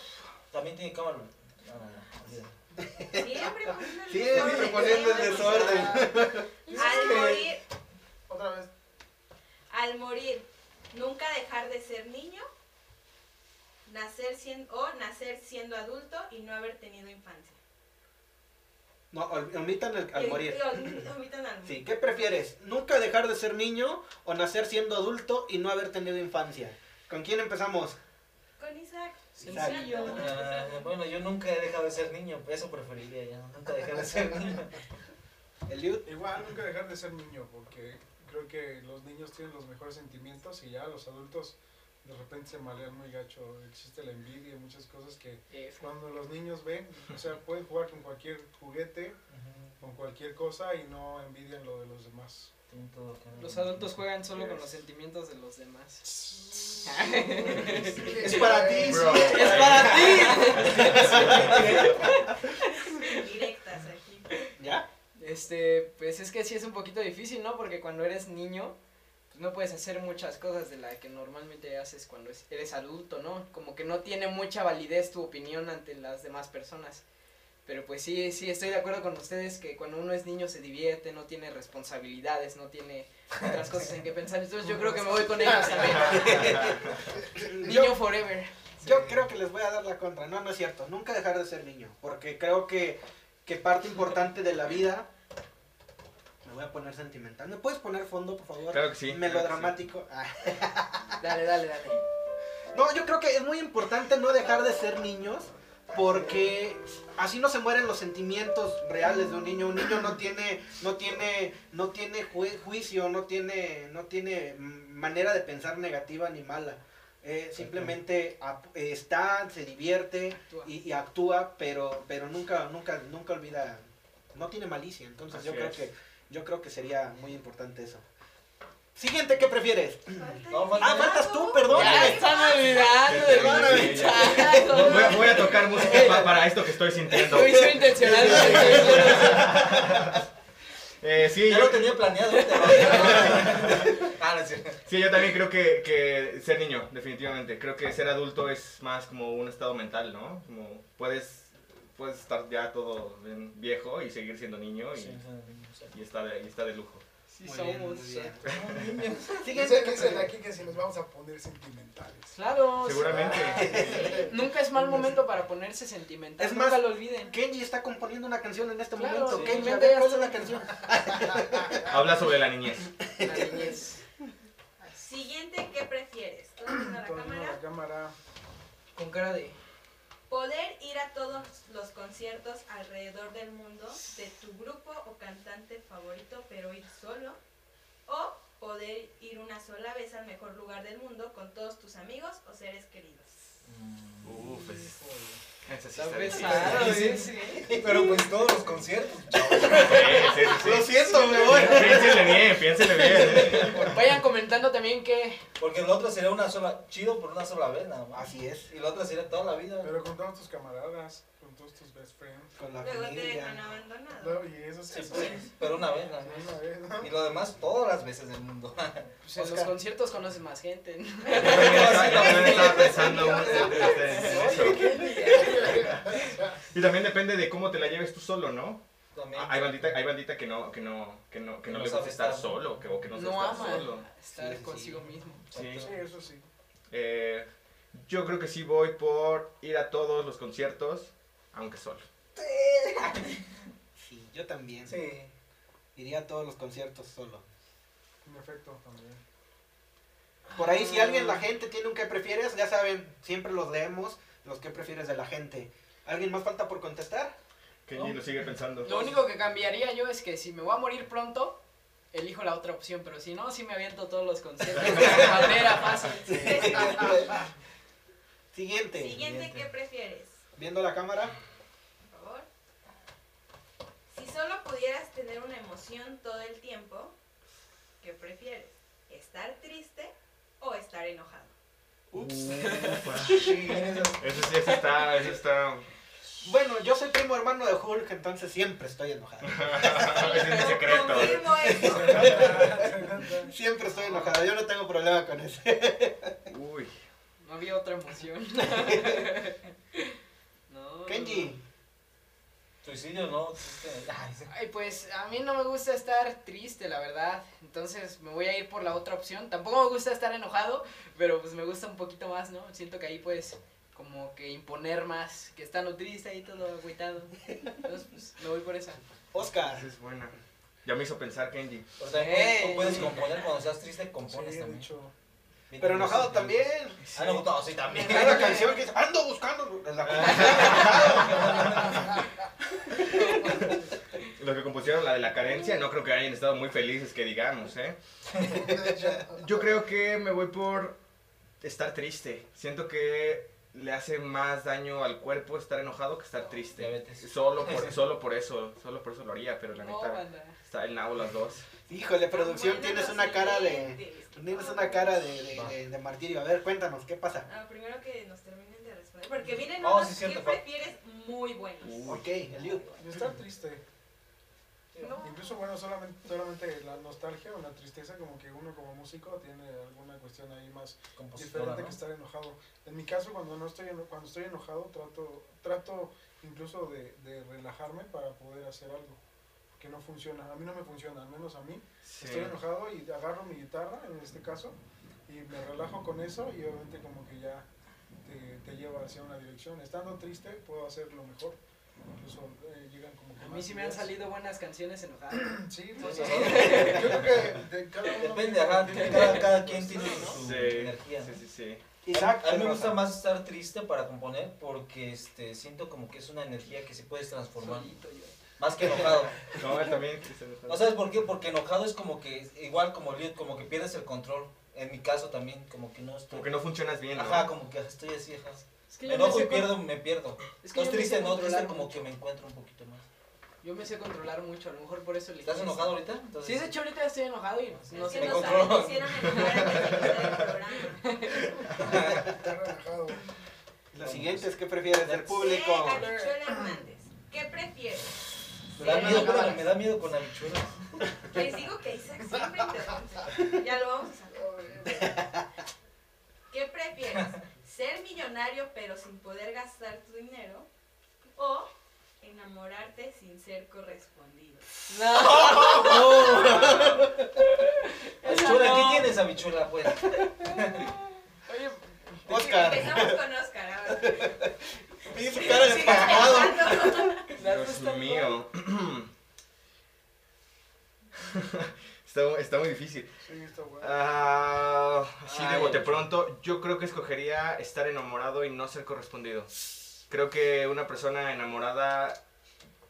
También tiene cámara. No, no, no, olvídalo. Siempre poniendo el desorden, siempre poniendo el desorden. Al morir, Otra vez. al morir, nunca dejar de ser niño, nacer siendo, o nacer siendo adulto y no haber tenido infancia. No, omitan el, al morir. omitan al Sí, ¿qué prefieres? ¿Nunca dejar de ser niño o nacer siendo adulto y no haber tenido infancia? ¿Con quién empezamos? Con Isaac. Sencillo. Ah, Bueno, yo nunca he dejado de ser niño, eso preferiría ya. Nunca dejar de ser niño. Eliud. Igual nunca dejar de ser niño, porque creo que los niños tienen los mejores sentimientos y ya los adultos de repente se malean muy gacho. Existe la envidia y muchas cosas que cuando los niños ven, o sea, pueden jugar con cualquier juguete con cualquier cosa y no envidian lo de los demás. Los adultos juegan solo con los sentimientos de los demás. Es para ti. Bro. ¡Es para ti! Directas aquí. ¿Ya? Este, pues es que sí es un poquito difícil, ¿no? Porque cuando eres niño, no puedes hacer muchas cosas de las que normalmente haces cuando es- eres adulto, ¿no? Como que no tiene mucha validez tu opinión ante las demás personas. Pero pues sí, sí, estoy de acuerdo con ustedes que cuando uno es niño se divierte, no tiene responsabilidades, no tiene otras cosas en que pensar. Entonces yo creo que me voy con ellos también. Niño forever. Yo creo que les voy a dar la contra. No, no es cierto. Nunca dejar de ser niño. Porque creo que, que parte importante de la vida. Me voy a poner sentimental. ¿Me puedes poner fondo, por favor? Claro que sí. Melodramático. Ah. Dale, dale, dale. No, yo creo que es muy importante no dejar de ser niños. Porque así no se mueren los sentimientos reales de un niño. Un niño no tiene, no tiene, no tiene juicio, no tiene, no tiene mm, manera de pensar negativa ni mala. Eh, simplemente eh, está, se divierte Actúa. y, y actúa, pero, pero nunca, nunca, nunca olvida, no tiene malicia. Entonces yo creo es. que, yo creo que sería muy importante eso. Siguiente, ¿qué prefieres? No, Ah, ya. faltas tú, Ya perdóname. están olvidando de muchachos. Voy a, voy a tocar música pa- para esto que estoy sintiendo. Lo. Eh, sí, Ya yo, lo tenía planeado. Ah, sí, yo también creo que, que ser niño, definitivamente. Creo que ser adulto es más como un estado mental, ¿no? Como puedes, puedes estar ya todo bien viejo y seguir siendo niño y, Sí, sí, sí. y está, de, y está de lujo. Sí Muy somos. bien. Somos niños. Siguiente, Dice ¿qué dicen prefieres? aquí que si nos vamos a poner sentimentales. Claro. Seguramente. Nunca es mal momento para ponerse sentimental. Es nunca más, lo olviden. Kenji está componiendo una canción en este Claro, momento. sí. Kenji, a ¿cuál es la canción? Habla sobre la niñez. La niñez. Siguiente, ¿qué prefieres? ¿Todos viendo la cámara? la cámara. Con cara de. Poder ir a todos los conciertos alrededor del mundo de tu grupo o cantante favorito, pero ir solo. O poder ir una sola vez al mejor lugar del mundo con todos tus amigos o seres queridos. Uf, es, esa sí Está está difícil. pesado, Sí. Sí. Pero pues todos los conciertos. Sí, sí. Lo siento, me voy. Piénsenle bien, piénsenle bien. Vayan comentando también que. Porque el otro sería una sola, chido por una sola vez nada más. Así es, Y la otra sería toda la vida. Pero con todos tus camaradas, con todos tus best friends. con la Luego te dejan familia. abandonado. No, y eso Sí, pues, pero una vez nada Una vez, ¿no? Y lo demás todas las veces del mundo. Pues en los conciertos conoces más gente. este. Y también depende de cómo te la lleves tú solo, ¿no? También. Ah, Hay bandita, hay bandita que no, que no, que no, que Que no no le gusta estar estar. solo, que, o que no No estar ama solo. estar Sí, sí. consigo mismo. Sí. Sí, eso sí. Eh, yo creo que sí voy por ir a todos los conciertos, aunque solo. Sí, yo también. Sí. Iría a todos los conciertos solo. En efecto, también. Por ahí, si alguien, la gente, tiene un que prefieres, ya saben, siempre los leemos, los que prefieres de la gente. ¿Alguien más falta por contestar? Kenji lo sigue pensando. Lo único que cambiaría yo es que si me voy a morir pronto, elijo la otra opción. Pero si no, sí me aviento todos los conciertos de manera fácil. Siguiente. Siguiente, ¿qué prefieres? Viendo la cámara. Por favor. Si solo pudieras tener una emoción todo el tiempo, ¿qué prefieres? ¿Estar triste o estar enojado? Ups. Eso sí, eso está, eso está. Bueno, yo soy primo hermano de Hulk, entonces siempre estoy enojado. Es mi secreto. Siempre estoy enojado, yo no tengo problema con eso. Uy. No había otra emoción. Kenji, Suicidio no. Ay, sí. Pues a mí no me gusta estar triste, la verdad. Entonces me voy a ir por la otra opción. Tampoco me gusta estar enojado, pero pues me gusta un poquito más, ¿no? Siento que ahí puedes como que imponer más, que estando triste ahí todo agüitado. Entonces pues me voy por esa. Oscar. Esa es buena. Ya me hizo pensar Kenji. Pero también Ey. tú puedes componer cuando estás triste, Sí, compones de también. hecho. Pero enojado también. Ah, no, no, sí, también. Hay una canción que dice, ando buscando en la Los que compusieron la de la carencia no creo que hayan estado muy felices, que digamos, ¿eh? Yo creo que me voy por estar triste. Siento que le hace más daño al cuerpo estar enojado que estar triste. Solo por, solo por eso, solo por eso lo haría, pero la neta está el nabo las dos. Híjole, producción, Bueno, tienes una cara de... Tienes una cara de, de, de- de martirio. A ver, cuéntanos, ¿qué pasa? Ah, primero que nos terminen de responder. Porque vienen Oh, unos sí, cierto, que prefieres muy buenos. Ok, Eliud. Estar triste. No. Incluso, bueno, solamente, solamente la nostalgia o la tristeza, como que uno como músico tiene alguna cuestión ahí más diferente ¿no? que estar enojado. En mi caso, cuando no estoy eno- cuando estoy enojado, trato trato incluso de, de relajarme para poder hacer algo que no funciona. A mí no me funciona, al menos a mí. Sí. Estoy enojado y agarro mi guitarra, en este caso, y me relajo con eso y obviamente como que ya te, te lleva hacia una dirección. Estando triste puedo hacer lo mejor. Incluso eh, llegan como que A mí sí me han ideas. salido buenas canciones enojadas. Sí, pues, sí. yo creo que de cada uno Depende, tiene- ajá, tiene cada, cada quien tiene ¿no? su Sí, energía. sí, sí, sí. Isaac. A mí me gusta más estar triste para componer porque este siento como que es una energía que sí puedes transformar. Solito yo. Más que enojado. No, él también. ¿No sabes por qué? Porque enojado es como que, igual como Liot, como que pierdes el control. En mi caso también, como que no estoy. Como que no funcionas bien, ¿no? Ajá, como que estoy así, ajá. Es que Me enojo y con- pierdo, me pierdo. Es que No me triste, no, triste como mucho. que me encuentro un poquito más. Yo me sé controlar mucho, a lo mejor por eso le ¿Estás quise. enojado ahorita? Entonces, Sí, de hecho ahorita estoy enojado y Sí, no es sé me nos controlo. relajado. Los siguientes, ¿qué prefieres del público? Hernández. ¿Qué prefieres? Me da miedo, me da miedo con habichuelas. Les digo que Isaac siempre interrumpe. Ya lo vamos a saber. ¿Qué prefieres? ¿Ser millonario pero sin poder gastar tu dinero? ¿O enamorarte sin ser correspondido? Habichuela, no. ¿qué tienes habichuela, pues? Oye, Oscar. Empezamos con Oscar ahora. Vi su cara de las Dios mío. está, está muy difícil. Sí, está bueno. Así de bote pronto, yo creo que escogería estar enamorado y no ser correspondido. Creo que una persona enamorada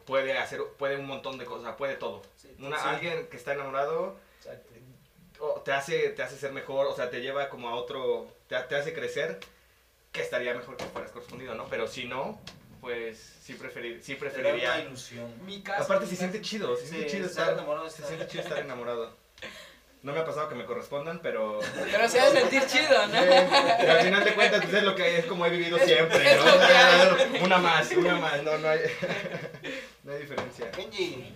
puede hacer puede un montón de cosas, puede todo. Sí, Una, sí, Alguien que está enamorado o te hace te hace ser mejor, o sea, te lleva como a otro, te, te hace crecer, que estaría mejor que fueras correspondido, ¿no? Pero si no, pues sí, preferir, sí una preferiría... ilusión. Mi caso. Aparte se siente chido, se Sí, siente chido estar estar, enamorado se siente chido estar enamorado. No me ha pasado que me correspondan, pero... Pero se va a sentir chido, ¿no? Al final de cuentas, pues es lo que es como he vivido siempre, ¿no? Una más, una más, no, no hay, no hay diferencia. Kenji.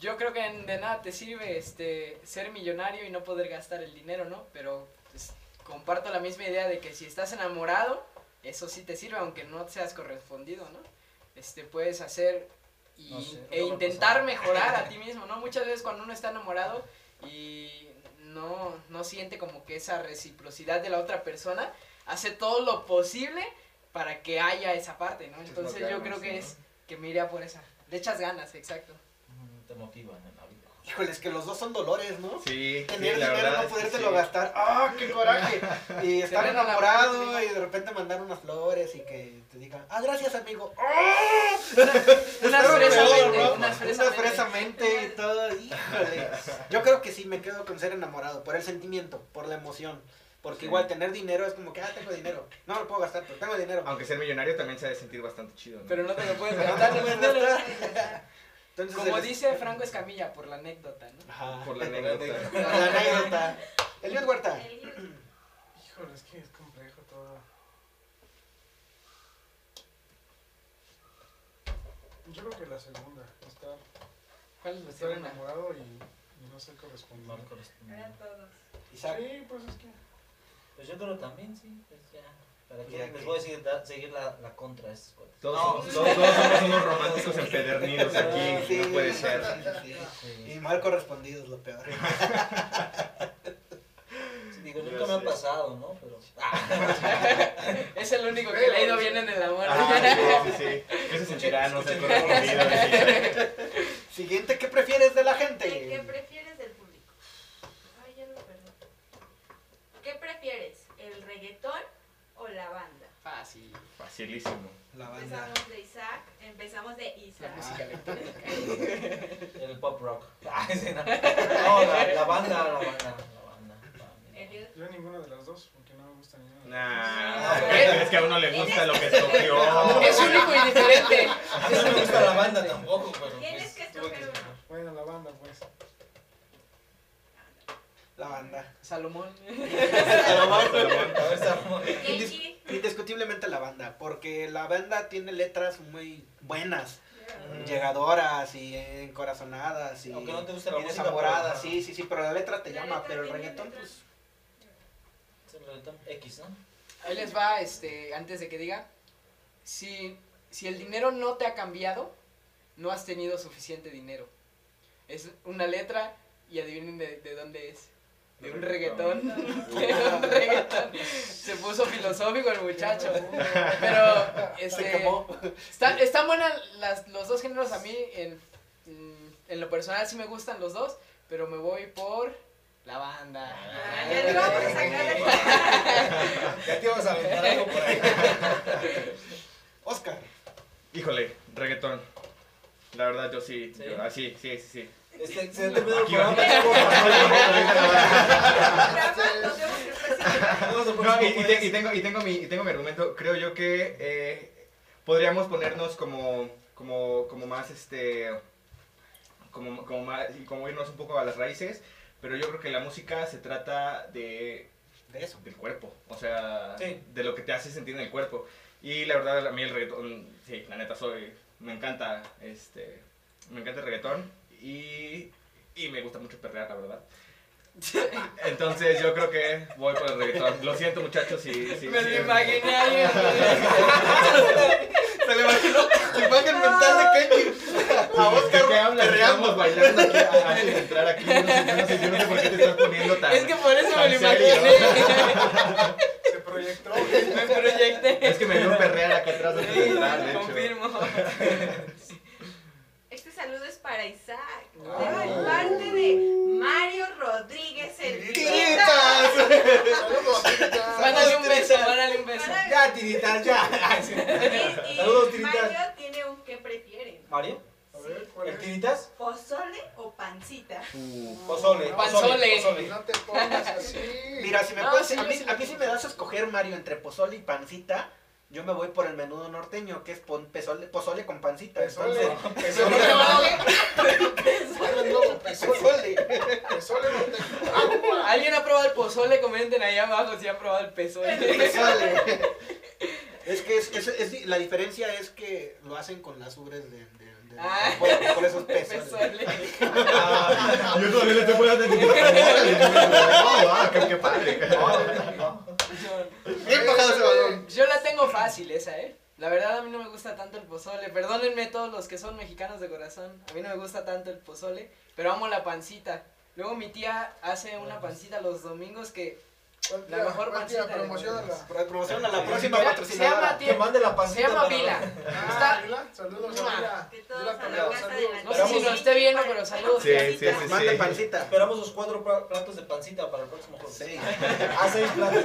Yo creo que de nada te sirve este ser millonario y no poder gastar el dinero, ¿no? Pero pues, comparto la misma idea de que si estás enamorado, eso sí te sirve, aunque no seas correspondido, ¿no? Este, puedes hacer y, No sé, e no intentar mejorar a ti mismo, ¿no? Muchas veces cuando uno está enamorado y no, no siente como que esa reciprocidad de la otra persona, hace todo lo posible para que haya esa parte, ¿no? Entonces yo creo que ¿no? es que me iría por esa. Le echas ganas, exacto. Te la vida. Híjole, es que los dos son dolores, ¿no? Sí, sí, Tener la dinero, no podértelo sí. gastar. ¡Ah, qué coraje! Y estar enamorado y de repente mandar unas flores y que te digan, ah, gracias, amigo. ¡Ah! Unas Está fresamente, y todo. Híjole. Yo creo que sí me quedo con ser enamorado, por el sentimiento, por la emoción. Porque Sí. igual tener dinero es como que, ah, tengo dinero. No lo puedo gastar, pero tengo dinero. Aunque ser millonario también se ha de sentir bastante chido, ¿no? Pero no te lo puedes no gastar. no Entonces, Como el- dice Franco Escamilla, por la anécdota, ¿no? Ajá. Por la anécdota. Por la anécdota. Eliot Huerta. Híjole, es que es complejo todo. Yo creo que la segunda, estar, ¿Cuál es la estar segunda? enamorado y, y no ser correspondido. Mal correspondido. Eran todos. Isaac. Sí, pues es que Pues yo creo también, sí. Pues ya. ¿Para qué Ya les voy a decir, da- seguir la, la contra a estos cuates? Todos, No, somos, todos, todos somos unos románticos empedernidos aquí, Sí, no puede ser. sí. Y mal correspondido es lo peor. Sí, digo, Yo nunca me ha sé. pasado, ¿no? Pero. Ah, Es el único que le ha ido bien en el amor. Ah, sí, sí, sí. ¿Qué se sentirá no ser correspondido? Dice. Siguiente, ¿qué prefieres de la ¿Qué, gente? qué prefieres del público? Ay, ya lo perdí. ¿Qué prefieres? ¿El reggaetón o la banda? Fácil. Facilísimo. La banda. Empezamos de Isaac, empezamos de La Isaac. música electrónica. el pop rock. Ah, ese no. La, la banda, la banda, la yo ninguna de las dos, porque no me gusta ninguna. Nah, es que a uno le gusta lo que escogió. Es único y diferente. A mí no me gusta la banda tampoco, pero Tienes pues, que escoger. Bueno, la banda, pues. La banda. Salomón. Salomón. Indiscutiblemente la banda, porque la banda tiene letras muy buenas, Mm. llegadoras y encorazonadas y, Aunque no te guste la y música, desamoradas, pero- sí, sí, sí, pero la letra te La llama, letra pero el reggaetón letra. pues Es el reggaetón X, ¿no? Ahí les va, este, antes de que diga, si, si el dinero no te ha cambiado, no has tenido suficiente dinero. Es una letra y adivinen de, de dónde es. De un reggaetón. De un reggaetón. Se puso filosófico el muchacho. Pero, este, quemó. está, están buenas las, los dos géneros a mí. En, mm, en lo personal sí me gustan los dos, pero me voy por la banda. Ah, ya le vamos a sacar. Ya te ibas a aventar algo por ahí. Oscar. Híjole, reggaetón. La verdad, yo sí. ¿Sí? yo- ah, sí, sí, sí, sí. Este, Aquí va. programa. No, y, y te- y tengo, y, tengo mi, y tengo mi argumento. Creo yo que eh, podríamos ponernos como, como, como más, este, como, como, más, y como irnos un poco a las raíces. Pero yo creo que la música se trata de, De eso. del cuerpo. O sea, Sí. de lo que te hace sentir en el cuerpo. Y la verdad, a mí el reggaetón, sí, la neta soy, me encanta, este, me encanta el reggaetón. Y, y me gusta mucho perrear, la verdad. Entonces yo creo que voy por el reggaetón. Lo siento muchachos si... si Me lo imaginé ahí. Se le imaginó la imagen mental de Kenji. A Oscar ¿De qué hablas? perreando. Estamos bailando aquí a- antes de entrar aquí. Yo no, sé, yo, no sé, yo no sé por qué te estás poniendo tan... Es que por eso me lo serio. imaginé. Se proyectó. Me proyecté. Es que me dio perrear acá atrás antes de Sí, entrar, de hecho. confirmo. Este saludo es para Isaac. Ay. De parte de Mario Rodríguez el Tiritas. Saludos, tiritas. Mándale un beso, mándale un beso. Para- Ya, tiritas, ya. Y, y Saludos, tiritas. Mario tiene un que prefieren. Mario, A ver, ¿cuál ¿el tiritas? ¿Pozole o pancita? Uh, Pozole. Panzole. pozole. No te pongas así. Mira, si me No, puedes, sí, a mí, sí a mí me das a escoger, Mario, entre pozole y pancita, yo me voy por el menudo norteño, que es pon- pozole, pozole con pancita. Pesole. Entonces, Pesole. Pesole. no, Pesole. pozole. Pesole no te- Agua. ¿Alguien ha probado el pozole? Comenten ahí abajo si han probado el pozole. Pozole. Es que es, es- es- la diferencia es que lo hacen con las ubres de, de- de- Ah. por, por esos pesos. Ah, yo todavía le estoy poniendo atención. Oh, ah, qué, qué padre. Bien bajado ese balón. Yo la tengo fácil esa, ¿eh? La verdad a mí no me gusta tanto el pozole. Perdónenme todos los que son mexicanos de corazón. A mí no me gusta tanto el pozole, pero amo la pancita. Luego mi tía hace una pancita los domingos que ¿Cuál La mejor pancita Promocionala. Pro- Promoción a la próxima se, se patrocinadora. llama Que mande la se pancita. llama para- Vila. Ah, Está, Vila, Saludos a Vila. Vila no sé si nos esté viendo, pero saludos. Sí, sí, sí. Mande pancita. Esperamos los cuatro platos de pancita para el próximo jueves. Sí. A seis platos.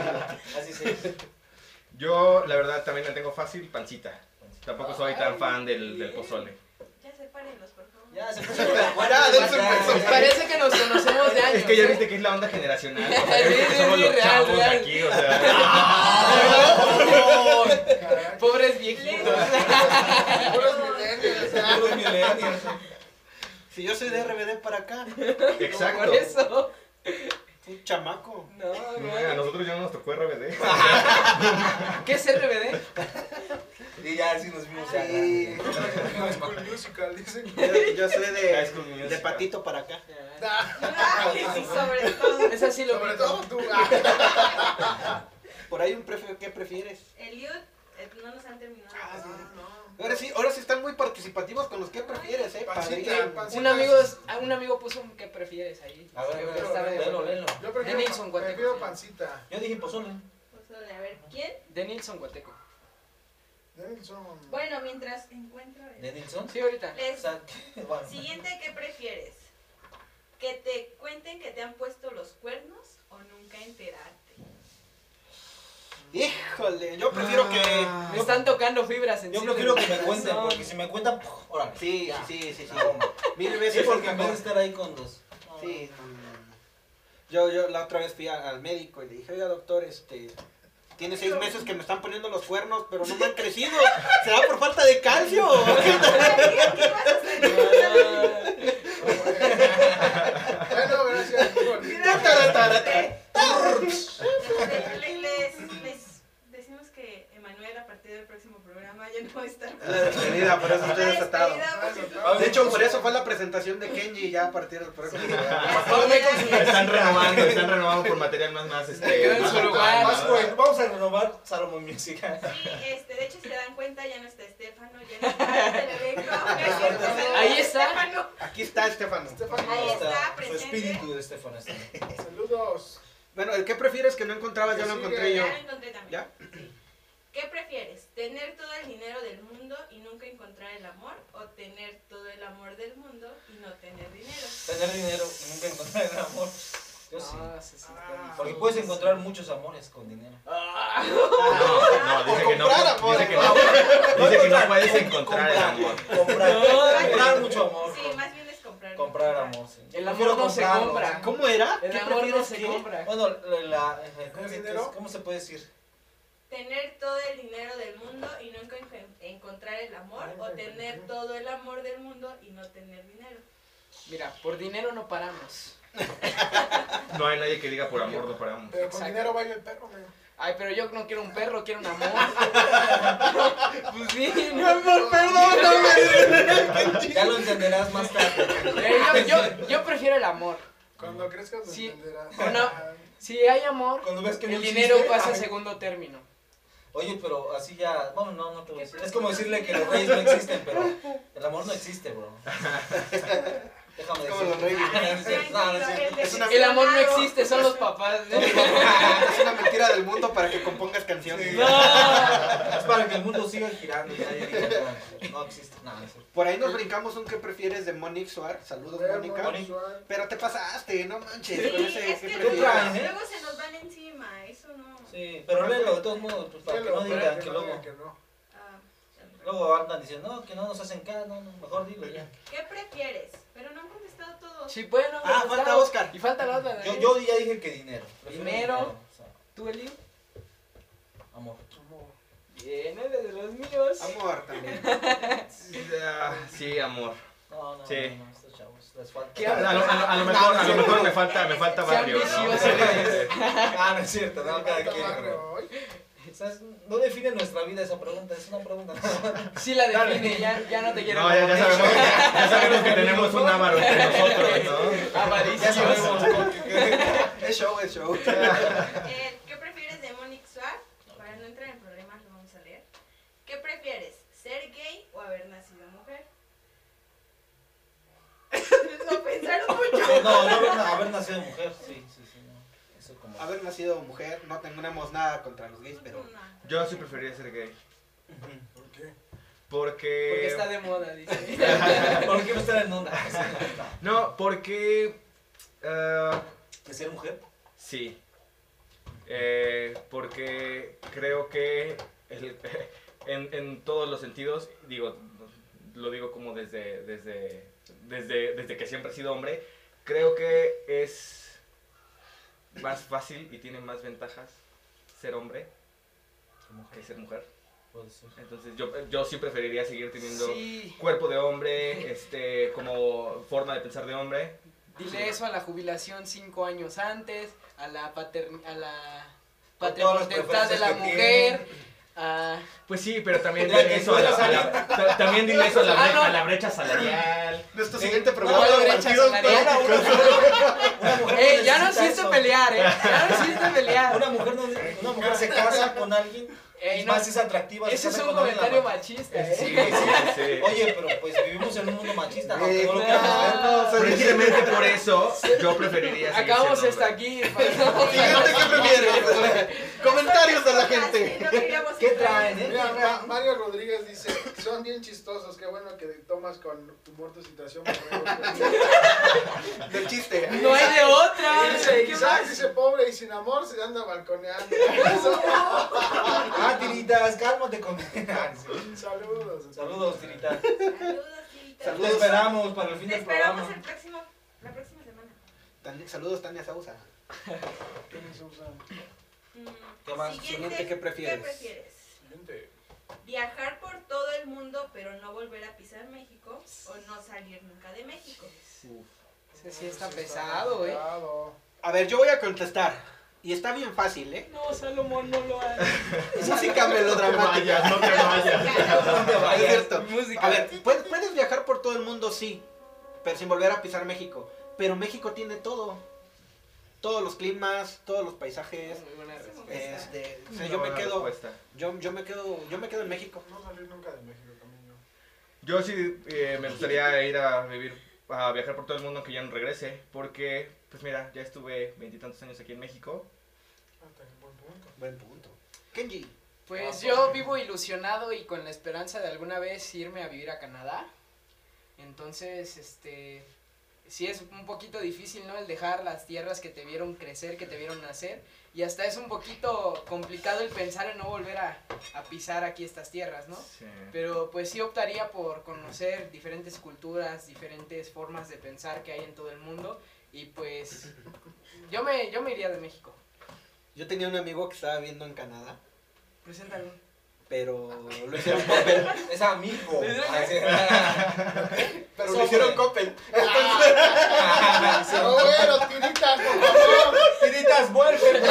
Así seis. Yo, la verdad, también la tengo fácil, pancita. Tampoco soy tan fan del, del pozole. Ya sepárenlos, por favor. Ya, se puso de acuerdo. Ya, dense un beso. Parece que nos conocemos de años. Es que ya ¿eh? viste que es la onda generacional. O sea, Sí, ya viste que sí, somos sí, los real, chavos aquí, o sea. Caray. Pobres viejitos. Puros millennials, ¿eh? Puros millennials. Si yo soy de RBD para acá, Exacto. Por eso. un chamaco. No, A no. nosotros ya no nos tocó RBD. ¿Qué es RBD? Y ya, sí nos vimos ya. Sí. High School Musical, dicen. Yo, yo soy de, de patito para acá. Ay, sí, sobre todo. Esa sí lo Sobre vi. todo tú. ah. Por ahí un prefi- ¿qué prefieres? Eliud, eh, no nos han terminado. Ah, sí. no. Ahora sí, ahora sí están muy participativos con los que prefieres, eh. Pancita, pancita. Un amigo, ah, un amigo puso un ¿qué prefieres ahí? A ver, Creo a que ver, léelo. Yo prefiero, Denilson Guateco, prefiero pancita. Yo dije pozole. Pozole, a ver, ¿quién? De Nilson Guateco. Denilson. Bueno, mientras encuentro. Sí, ahorita. O Les- sea, bueno. Siguiente, ¿qué prefieres? ¿Que te cuenten que te han puesto los cuernos o nunca enterarte? Híjole, yo prefiero que. Me están tocando fibras en Yo prefiero que me cuenten, porque si me cuentan, ¡puf! órale. Sí, Ya. sí, sí, sí. Sí, veces porque es en vez de estar ahí con dos. Sí, no, no, no. Yo, yo la otra vez fui al médico y le dije, oiga doctor, este, tiene seis meses que me están poniendo los cuernos, pero no me han crecido. ¿Será por falta de calcio? ¿Qué vas a hacer? Bueno, gracias. Les, les- les decimos que Emanuel a partir del próximo programa ya no va a estar. La despedida, por eso estoy La desatado. despedida, porque- De hecho, por eso fue la presentación de Kenji ya a partir del próximo programa. Están renovando, están renovando por material más, más, este... más su. ¿no? Vamos, a renovar Salomon Music. Sí, este, de hecho, si se dan cuenta, ya no está Estefano, ya no está el Ahí está. Estefano. Aquí está Estefano. Estefano, Ahí está, Su presente. espíritu de Estefano está. saludos. Bueno, ¿el qué prefieres que no encontrabas? Ya lo encontré yo. Ya lo encontré también. ¿Ya? ¿Qué prefieres? ¿Tener todo el dinero del mundo y nunca encontrar el amor? ¿O tener todo el amor del mundo y no tener dinero? Tener dinero y nunca encontrar el amor. Yo sí. No, sí, sí, Ah. Porque puedes encontrar muchos amores con dinero. Ah. No, no, dice que no, comprar amor. dice que no, dice que no puedes encontrar el amor. Comprar, No. comprar mucho amor. Sí, más bien es comprar. Comprar amor, sí. El amor no se compra. ¿Cómo era? El ¿Qué amor no prefieres se compra. Bueno, la, la- ¿cómo. ¿cómo se puede decir? Tener todo el dinero del mundo y nunca en- encontrar el amor. O tener todo el amor del mundo y no tener dinero. Mira, por dinero no paramos. No hay nadie que diga por amor no paramos. Pero con Exacto. dinero baila el perro, amigo. Ay, pero yo no quiero un perro, quiero un amor. pues sí, no. amor, perdóname. Ya lo entenderás más tarde. Yo, yo, yo prefiero el amor. Cuando crezcas lo Sí. entenderás. No. Si hay amor, Cuando ves que no el dinero existe, pasa a ay. segundo término. Oye, pero así ya. Bueno, no, no te voy a decir. Es como decirle que los reyes no existen, pero el amor no existe, bro. Déjame Es como decir. los reyes. No, es cierto, no, no es cierto. Es una- El amor no existe, son los papás. Es una mentira del mundo para que compongas canciones. No. Es para que el mundo siga girando y no, no existe. No, no es cierto. Por ahí nos brincamos un que prefieres de Monique Suar. Saludos, Mónica. Monique. Pero te pasaste, no manches. Sí, con ese es ¿qué que ¿Qué prefieres? traen, luego se nos van encima. Eso no. Sí, pero léelo de todos modos, pues para que no digan que luego. digan que no. Ah, Luego andan diciendo, no, que no nos hacen caso, no, no, mejor dilo ya. ¿Qué prefieres? Pero no han contestado todos. Sí, bueno. Ah, falta Oscar. Y falta la otra. Yo, yo ya dije que dinero. Prefiero Dinero. o sea, ¿Tú, Eli? amor. Bien, eres de los míos. Amor también. Ah, Sí, amor. No, no, Sí. no, no, estos chavos, les falta. ¿Qué A lo, a lo- a lo mejor, a lo mejor me falta, me falta barrio. Ah, no es cierto, no, cada quien. ¿Sabes? No define nuestra vida esa pregunta, es una pregunta. Sí la define, ya, ya no te quiero. No, ya, ya sabemos, ya sabemos que tenemos un ávaro entre nosotros, ¿no? Ya sabemos con qué- Es show, es show. Eh, ¿Qué prefieres de Monique Suar? Para no entrar en problemas, lo vamos a leer. ¿Qué prefieres? ¿Ser gay o haber nacido mujer? no pensaron mucho. No, no haber, haber nacido mujer, sí, sí, sí. No. Eso como. Haber nacido mujer, no tenemos nada contra los gays, pero. Yo sí preferiría ser gay. ¿Por qué? Porque... Porque está de moda, dice. ¿Por qué no estar en onda? No, porque... ¿De ser mujer? sí. Eh, porque creo que el- en, en todos los sentidos, digo, lo digo como desde, desde, desde, desde que siempre he sido hombre, creo que es más fácil y tiene más ventajas ser hombre que ser mujer. Puede ser. Entonces yo, yo sí preferiría seguir teniendo Sí. cuerpo de hombre, este, como forma de pensar de hombre. Dile eso a la jubilación cinco años antes, a la pater... a la paternidad de la que mujer, a... Pues sí, pero también dile eso a la, a la- ta- también dile eso a la, Ah, brecha, no. a la brecha salarial. Nuestro Sí. siguiente No, programa la de brecha salarial. políticos. Una mujer ¡Ey, ya no eso. pelear, eh! Ya no existe pelear. Una mujer, no, una mujer se casa con alguien, Ey, no, más es atractiva. se ese es un comentario machista, Sí, eh. sí, sí. Oye, pero pues vivimos en un mundo machista, Eh, no lo no, ver. no, soy- Precisamente por eso yo preferiría Acabamos hasta aquí. pues, Siguiente, ¿qué prefieres? Comentarios de la gente. No queríamos ¿Qué traen, en eh? Mira, Ma- Mario Rodríguez dice, son bien chistosos, qué bueno que tomas con humor tu situación. Del chiste. No hay de otra. Dice, ¿qué Isaac más? dice, pobre y sin amor se anda balconeando. Ah, tiritas, cálmate con. Ah. Saludos. Saludos, tiritas. Saludos. Te Saludos. esperamos para el fin Te del esperamos programa. el próximo, la próxima semana. Tan- Saludos, Tania Sausa. ¿Quiénes usan? Mm, ¿Qué más? Siguiente, ¿qué prefieres? ¿Qué prefieres? Siguiente. ¿Viajar por todo el mundo pero no volver a pisar México o no salir nunca de México? Ese sí está pesado, eh. pesado. A ver, yo voy a contestar. Y está bien fácil, ¿eh? No, Salomón, no lo hagas. Música melodramática. No te vayas. Es cierto. Música. A ver, puedes, puedes viajar por todo el mundo, sí, pero sin volver a pisar México. Pero México tiene todo. Todos los climas, todos los paisajes. Muy buena respuesta. Este, o sea, Una yo me quedo, respuesta. yo, yo me quedo, yo me quedo en México. No salir nunca de México también yo. Yo sí eh, me gustaría ir a vivir, a viajar por todo el mundo que ya no regrese, porque, pues mira, ya estuve veintitantos años aquí en México. Ah, buen punto. Buen punto. Kenji. Pues yo vivo ilusionado y con la esperanza de alguna vez irme a vivir a Canadá. Entonces, este, sí es un poquito difícil, ¿no? El dejar las tierras que te vieron crecer, que te vieron nacer. Y hasta es un poquito complicado el pensar en no volver a, a pisar aquí estas tierras, ¿no? Sí. Pero pues sí optaría por conocer diferentes culturas, diferentes formas de pensar que hay en todo el mundo. Y pues yo me, yo me iría de México. Yo tenía un amigo que estaba viviendo en Canadá, Preséntalo. Pero lo hicieron Coppel. Es amigo. Pero lo hicieron Coppel. No, bueno, tiritas, por favor. Tiritas, vuelve.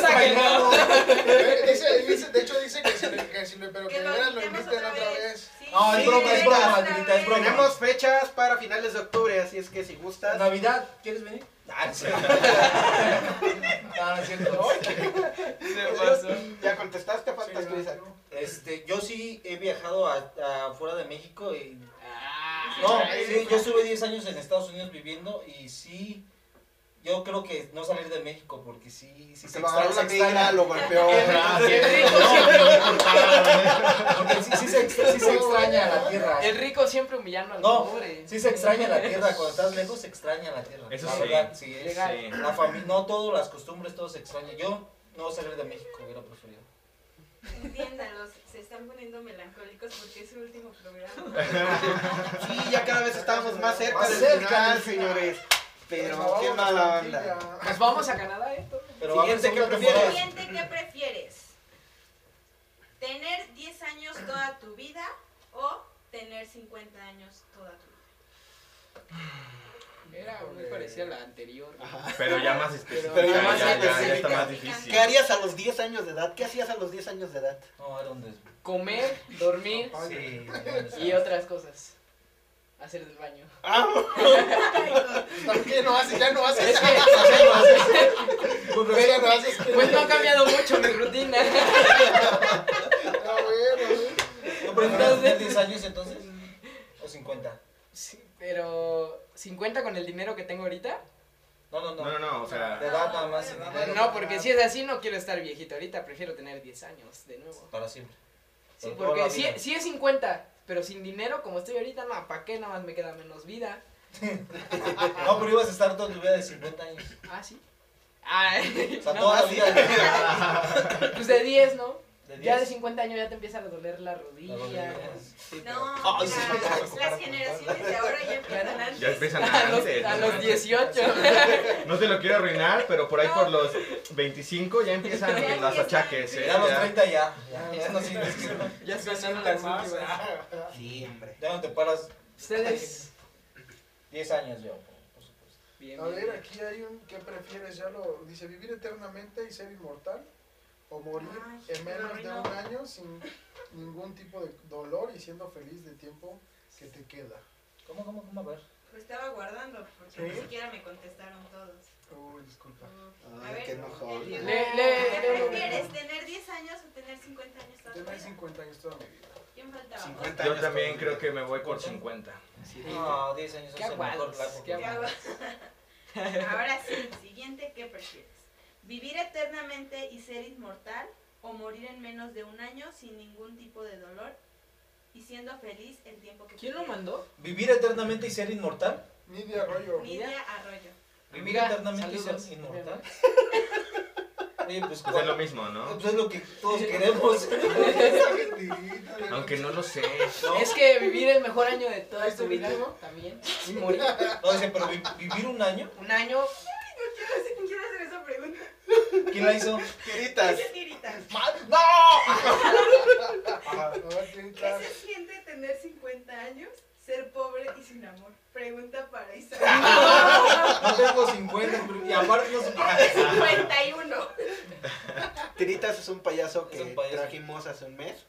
Sáquenlo. Eh, Dice, dice, de hecho dice que si, le- que si pero que, lo inviten otra vez. No, es broma, es broma, Tirita, es broma. Tenemos fechas para finales de octubre, así es que si gustas. Navidad, ¿quieres venir? Ah, no cierto. No, no es cierto. Se pasó. Ya contestaste, faltas Sí, tú, Isaac. no. Este, yo sí he viajado a, a fuera de México y Ah, No, sí, yo estuve 10 años en Estados Unidos viviendo y sí, yo creo que no salir de México porque sí, sí Se se lo extraña. se extraña. lo golpeó. El rico siempre, Porque sí, sí se, sí se extraña la tierra. el rico siempre humillando al No, pobre. Sí se extraña la tierra, cuando estás lejos se extraña la tierra. Eso la sí. verdad, sí, es- Legal. Sí. La familia, no todo, las costumbres, todo se extraña. Yo no salir de México hubiera preferido. Entiéndalos, se están poniendo melancólicos porque es su último programa. Sí, ya cada vez estábamos más cerca Más del cerca final, señores. Pero Nos qué vamos a mala onda. Pues vamos a Canadá, ¿eh? Pero Siguiente, a ¿qué prefieres? Siguiente, ¿qué prefieres? ¿Tener 10 años toda tu vida o tener 50 años toda tu vida? Era muy parecida a la anterior. Pero ya más específico. Pero ya ya, más ya, ya, ya está más difícil. ¿Qué harías a los 10 años de edad? ¿Qué hacías a los 10 años de edad? No, un des... Comer, dormir Sí, y otras cosas. Hacer del baño. Ah, ¿Qué no haces? Ya no haces. Es que, Pues ya no haces. pues no ha cambiado mucho mi rutina. Ah, bueno. ¿No prefieres tener 10 años entonces? ¿O 50? Sí, pero 50 con el dinero que tengo ahorita. No, no, no. No, no, no, o sea. De edad nada más. No, porque si es así no quiero estar viejito ahorita, prefiero tener 10 años de nuevo. Para siempre. Sí, Por porque si es 50, pero sin dinero como estoy ahorita, no, ¿para qué? Nada más me queda menos vida. No, pero ibas a estar toda tu vida de 50 años. Ah, sí. Ay, O sea, no, toda la vida. Pues de 10, ¿no? De Ya de 10. 50 años ya te empieza a doler. Las rodillas. sí, No, pero- sí, las, sí. las generaciones de ahora ya empiezan antes. Ya empiezan A los, antes. a no los manches. 18. No te lo quiero arruinar, pero por ahí por los 25 ya empiezan Ya los empiezan. achaques. ¿eh? Ya los Ya. 30 ya. Ya, ya no sirves. ya Se las más. últimas. Sí, hombre. Ya no te paras Ustedes. 10 años yo, por supuesto. Bien, A ver, aquí hay un ¿qué prefieres? Ya lo dice, vivir eternamente y ser inmortal o morir Ay, en menos de un año sin ningún tipo de dolor y siendo feliz del tiempo que te queda. ¿Cómo, cómo, cómo? A ver. Lo estaba guardando porque ¿Sí? ni siquiera me contestaron todos. Uy, disculpa. A Ay, ver, qué enojón. Le- ¿Qué le- prefieres? ¿Tener 10 años o tener 50 años toda tu Tener vida? 50 años toda mi vida. ¿Quién faltaba? 50 Yo años también todavía. creo que me voy por 50. Sí, No, 10 años es el mejor aguados, largo. qué ¿Qué hago? Ahora sí, siguiente, ¿qué prefieres? ¿Vivir eternamente y ser inmortal o morir en menos de un año sin ningún tipo de dolor y siendo feliz el tiempo que ¿Quién lo mandó? ¿Vivir eternamente y ser inmortal? Nidia Arroyo. Nidia Arroyo. ¿Vivir Amiga, eternamente y saludos. ser inmortal? Oye, pues, Pues es lo mismo, ¿no? Pues es lo que todos queremos. Aunque no lo sé. ¿no? Es que vivir el mejor año de toda ¿Este tu vida último? también. Y morir. No, dice, pero vi- vivir un año. Un año. ¿Quién la hizo? Tiritas. Ese tiritas. ¡No! A ver, ¿Qué se siente tener 50 años, ser pobre y sin amor? Pregunta para Isaac. No tengo 50, pero- y aparte no sé. 51. Tiritas es un payaso Es que un payaso. trajimos hace un mes.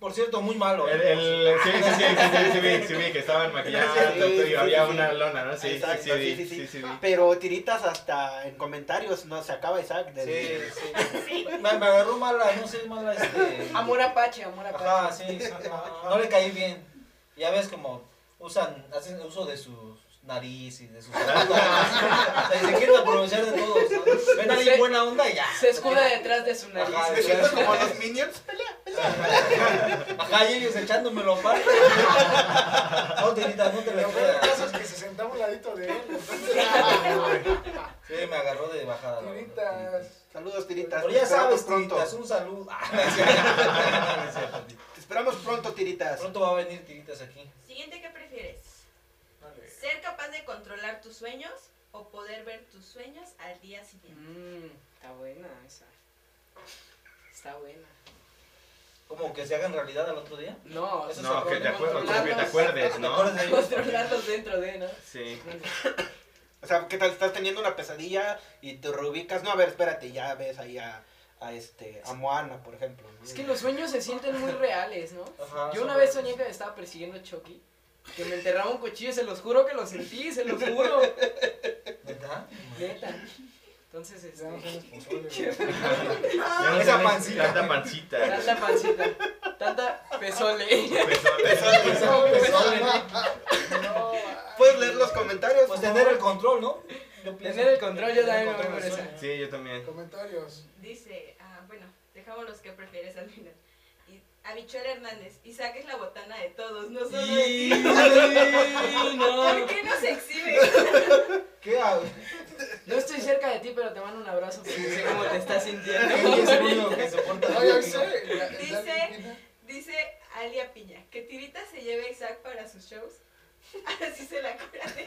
Por cierto, muy malo. ¿eh? El, el, sí, sí, sí, sí, sí, sí, vi, sí, vi que estaban maquillando Sí, y sí, había sí, una sí. lona, ¿no? Sí, sí, Exacto, sí, sí. Pero Tiritas hasta en comentarios no se acaba Isaac. de- Sí, sí. Me, me agarró mala, no sé, mala este. Amor apache, amor apache. Ajá, sí, sí, no, le caí bien. Ya ves como usan, hacen uso de su nariz y de sus zapatos. O sea, y se quieren aprovechar de todos. ¿no? Ven a alguien buena onda y ya. Se escuda detrás de su nariz. Ajá, Me siento como los Minions. Ajá, y ellos echándomelo aparte. No, Tirita, no te Lo del caso creas. es que se sentaba a un ladito de él. Sí, me agarró de bajada. tiritas. Saludos, Tiritas. Pero ya sabes. Tiritas, un saludo. Ah. Te esperamos pronto, Tiritas. Pronto va a venir Tiritas aquí. Siguiente, ¿qué prefieres? ¿Ser capaz de controlar tus sueños o poder ver tus sueños al día siguiente? Mmm, está buena esa. Está buena. Como que se hagan realidad al otro día. No, Eso No, que te acuerdes, controlarlos. que te acuerdes, ¿Te ¿no? controlarlos dentro de, ¿no? Sí. O sea, ¿qué tal? Estás teniendo una pesadilla y te reubicas. No, a ver, espérate, ya ves ahí a, a este, a Moana, por ejemplo. Es que los sueños se sienten muy reales, ¿no? Ajá, Yo una vez soñé que me estaba persiguiendo Chucky. Que me enterraba un cuchillo se los juro que lo sentí, se los juro. ¿Verdad? Neta. Entonces, este. Ya no Esa pancita. Tanta pancita. Tanta pancita. Tanta pesole. No, ¿Puedes leer los comentarios? Pues tener el control, ¿no? Tener el control, yo también me voy. Sí, yo también. Comentarios. Dice, ah, bueno, dejamos los que prefieres al final. Y Habichuel Hernández, Isaac es la botana de todos, no solo de ti. no. ¿Por qué no se exhibe? ¿Qué hago? No estoy cerca de ti, pero te mando un abrazo porque sé cómo te estás sintiendo. Dice- Dice Alia Piña, que Tirita se lleve a Isaac para sus shows. Así se la cura de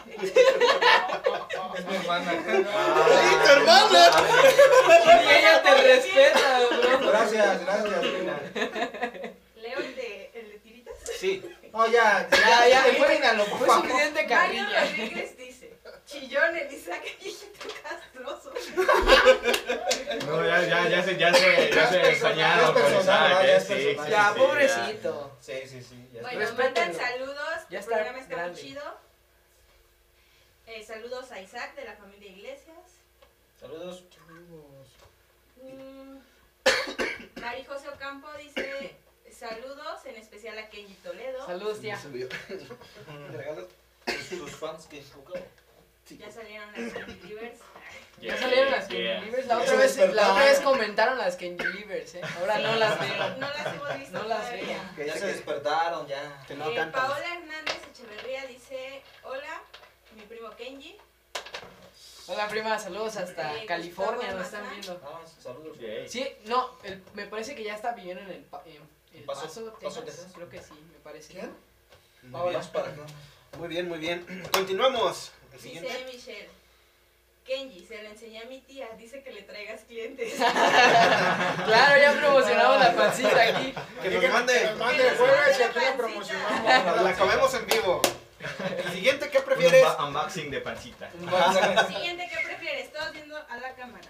Es mi hermana. ¡Sí, tu hermana! Y ella te respeta, bro. Gracias, gracias, Tina. Leo el de, el de Tiritas. Sí. No, ya, Ya, ya, fue, por fue favor. suficiente Mario carrilla. Rodríguez dice, chillón el Isaac viejito castroso. No, ya, ya, ya se, ya se, ya se Ya es extrañaron personal, con ya Isaac, eh, sí, Ya, pobrecito. Sí, sí, sí. Ya Bueno, mandan saludos, Ya el está programa está grande. muy chido. Eh, saludos a Isaac de la familia Iglesias. Saludos. Mm, Mari José Ocampo dice saludos, en especial a Kenji Toledo. Saludos, tía. Tus fans que. Ya salieron las Kenji Livers. Ya salieron las Livers. La otra, vez, la otra vez comentaron las Kenji Livers, ¿eh? Ahora no las veo. No las hemos visto No las veo. Que Ya se despertaron, ya. que no Eh, cantan. Paola Hernández Echeverría dice hola, mi primo Kenji. Hola, prima, saludos hasta Eh, California, nos están viendo. Ah, saludos. Sí, no, el- me parece que ya está viviendo en el, pa- en el Paso- Paso, Paso, Texas. Creo que sí, me parece. ¿Quién? Ahora vamos para acá. Muy bien, muy bien. Continuamos. El Dice siguiente. Michelle. Kenji, se lo enseñé a mi tía, dice que le traigas clientes. Claro, ya promocionamos la pancita aquí. Que Que nos mande. nos mande el jueves y aquí la promocionamos. La comemos en vivo. El siguiente, ¿qué Un prefieres? unba- unboxing de pancita. Siguiente, ¿qué prefieres? Todos viendo a la cámara.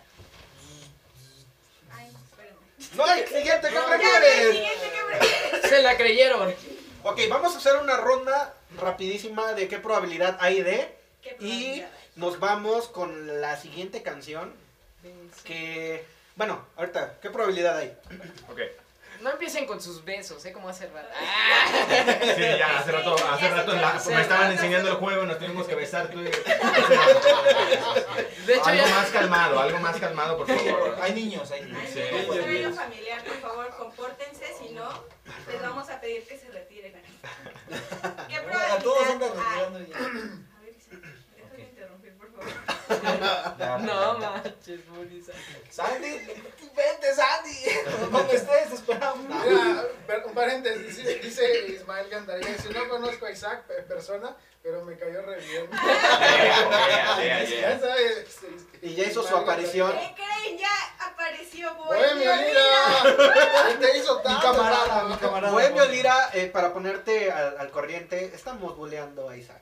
Ay, espérenme. No hay siguiente, ¿qué prefieres? Siguiente, ¿qué prefieres? Se la creyeron. Ok, vamos a hacer una ronda rapidísima de qué probabilidad hay de. ¿Qué Y nos vamos con la siguiente canción. Que. Bueno, ahorita, ¿qué probabilidad hay? Ok. No empiecen con sus besos, ¿eh? Como hace rato. Sí, ya, hace rato, hace rato en la- me estaban enseñando el juego, nos tuvimos que besar tú y... De hecho, Algo ya. más calmado, algo más calmado, por favor. Hay niños, hay Ay, niños. Sí. niños, es horario familiar, por favor, compórtense, si no, les vamos a pedir que se retiren. ¿Qué A todos andan probabilidad retirando ya. hay? A ver, Isa, déjame interrumpir, por favor. Ya, No manches, Burisa. Sandy, vente, Sandy. ¿Dónde estés? Esperamos. Mira, un paréntesis, dice, dice Ismael Gandaría, si no conozco a Isaac en persona, pero me cayó re bien. Yeah, yeah, Ya yeah. sabes, este, Y ya hizo su aparición. ¿Qué creen? Ya Bohemio, ¡Bohemio! ¿Qué te hizo Mi tanto? camarada, mi camarada. Bohemio Lira, eh, para ponerte al, al corriente, estamos buleando a Isaac.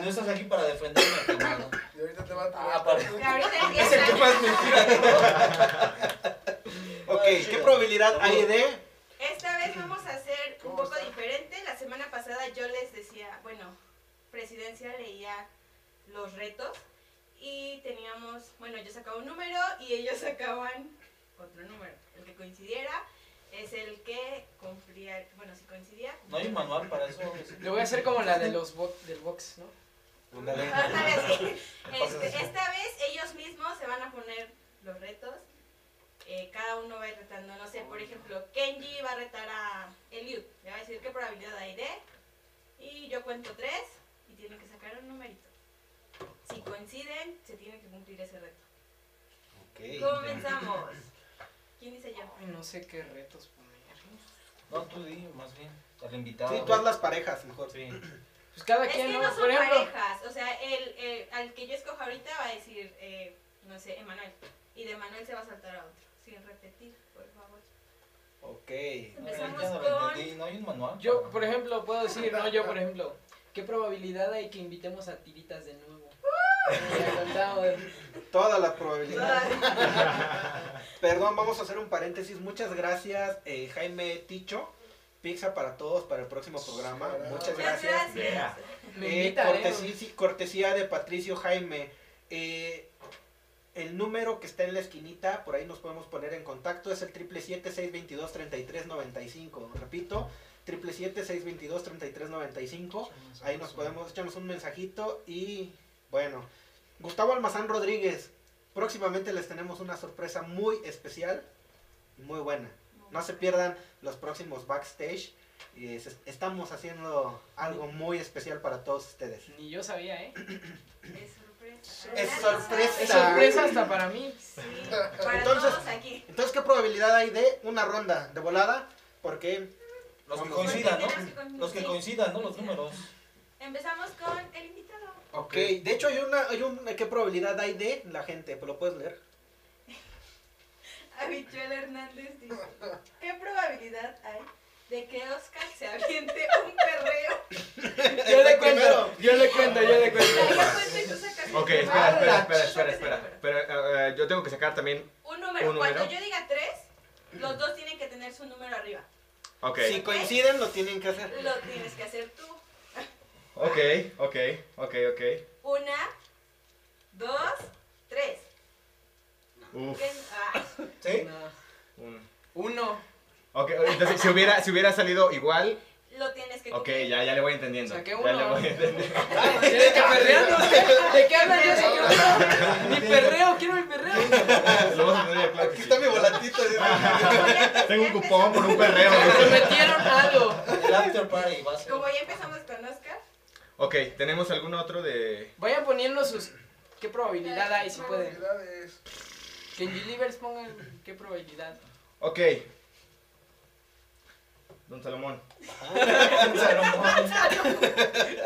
No estás aquí para defenderme, camarada. Y ahorita te va a tirar. Ah, para- Y ahorita Es el que más me tira. Ok, ¿qué probabilidad hay de...? Esta vez vamos a hacer un ¿Cómo poco está? diferente. La semana pasada yo les decía, bueno, Presidencia leía los retos y teníamos, bueno, yo sacaba un número y ellos sacaban otro número. El que coincidiera es el que cumplía, bueno, si coincidía. No hay un manual para eso. Lo voy a hacer como la de los bo- del box, ¿no? Sí. Este, esta vez ellos mismos se van a poner los retos. Eh, cada uno va a ir retando, no sé, por ejemplo, Kenji va a retar a Eliud. Le va a decir qué probabilidad hay de. Y yo cuento tres y tienen que sacar un numerito. Si coinciden, se tiene que cumplir ese reto. Comenzamos. ¿Quién dice yo? Ay, no sé qué retos poner. No, tú di, más bien. Al invitado. Sí, tú haz las parejas mejor. Sí. Pues cada Es quien, que ¿no? no son Por ejemplo, parejas. O sea, el, el- al que yo escoja ahorita va a decir, eh, no sé, Emanuel. Y de Emanuel se va a saltar a otro. Sin repetir, por favor. Ok. Empezamos no con- entendí, No hay un manual. yo, por ejemplo, puedo decir, ¿no? Yo, por ejemplo, ¿qué probabilidad hay que invitemos a tiritas de nuevo? Toda la probabilidad. Perdón, vamos a hacer un paréntesis. Muchas gracias, eh, Jaime Ticho. Pizza para todos para el próximo programa. Muchas Muchas gracias. gracias. Yeah. Me Eh, cortesía de Patricio Jaime. Eh, el número que está en la esquinita, por ahí nos podemos poner en contacto, es el 777-622-3395. Repito, 777-622-3395. Ahí nos podemos echarnos un mensajito y bueno, Gustavo Almazán Rodríguez, próximamente les tenemos una sorpresa muy especial, muy buena. No se pierdan los próximos backstage. estamos haciendo algo muy especial para todos ustedes. Ni yo sabía, ¿eh? Es sorpresa. Es sorpresa. Es sorpresa hasta para mí. Sí, para Entonces- todos aquí. Entonces, ¿qué probabilidad hay de una ronda de volada? Porque Los que coincidan, ¿no? Los que coincidan, ¿no? Los números. Empezamos con el invitado. Ok, de hecho hay una, hay un, ¿qué probabilidad hay de la gente? Pues lo puedes leer. Habichuel Hernández dice, ¿qué probabilidad hay de que Oscar se aviente un perreo? Yo le cuento, yo le cuento, yo le cuento. Ya cuento y tú sacas Ok, el espera, número. espera, espera, espera, espera. Pero eh, yo tengo que sacar también. Un número. Un Cuando número. yo diga tres, los dos tienen que tener su número arriba. Ok. Si coinciden, lo tienen que hacer. Lo tienes que hacer tú. Ok, ok, ok, ok. Una, dos, tres. Uf. Ah, ¿Sí? No. un- Uno. Ok, entonces si hubiera, si hubiera salido igual, lo tienes que ok, ya, ya le voy entendiendo. Saqué Ya uno. le voy entendiendo. ¿Tienes que perrear? No sé. ¿De qué hablan yo? Saqué uno. Mi perreo, quiero mi perreo. Lo vamos a entender, claro que Aquí está mi volantito. Tengo un cupón por un perreo. Me prometieron algo. El after party va a ser. Como ya empezamos con Oscar, Ok, ¿tenemos algún otro de...? Vayan poniendo sus. ¿Qué probabilidad hay si pueden? Probabilidades. Que en Gilivers pongan qué probabilidad. Ok. Don Salomón.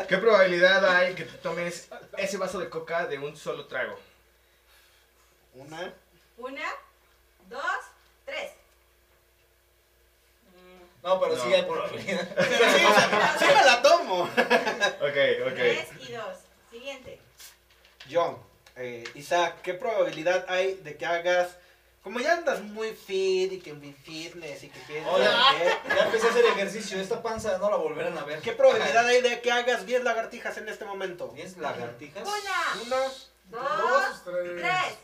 ¿Qué probabilidad hay que te tomes ese vaso de coca de un solo trago? Una. una, dos, tres. No, pero No. sí hay probabilidad. Sí me la tomo. Ok, ok. Tres y dos. Siguiente. Yo, eh, Isaac, ¿qué probabilidad hay de que hagas... Como ya andas muy fit y que muy fitness y que quieres... Ya empecé a hacer ejercicio. Esta panza no la volverán a ver. ¿Qué probabilidad hay de que hagas 10 lagartijas en este momento? ¿10 lagartijas? Una, Una. dos, tres. tres.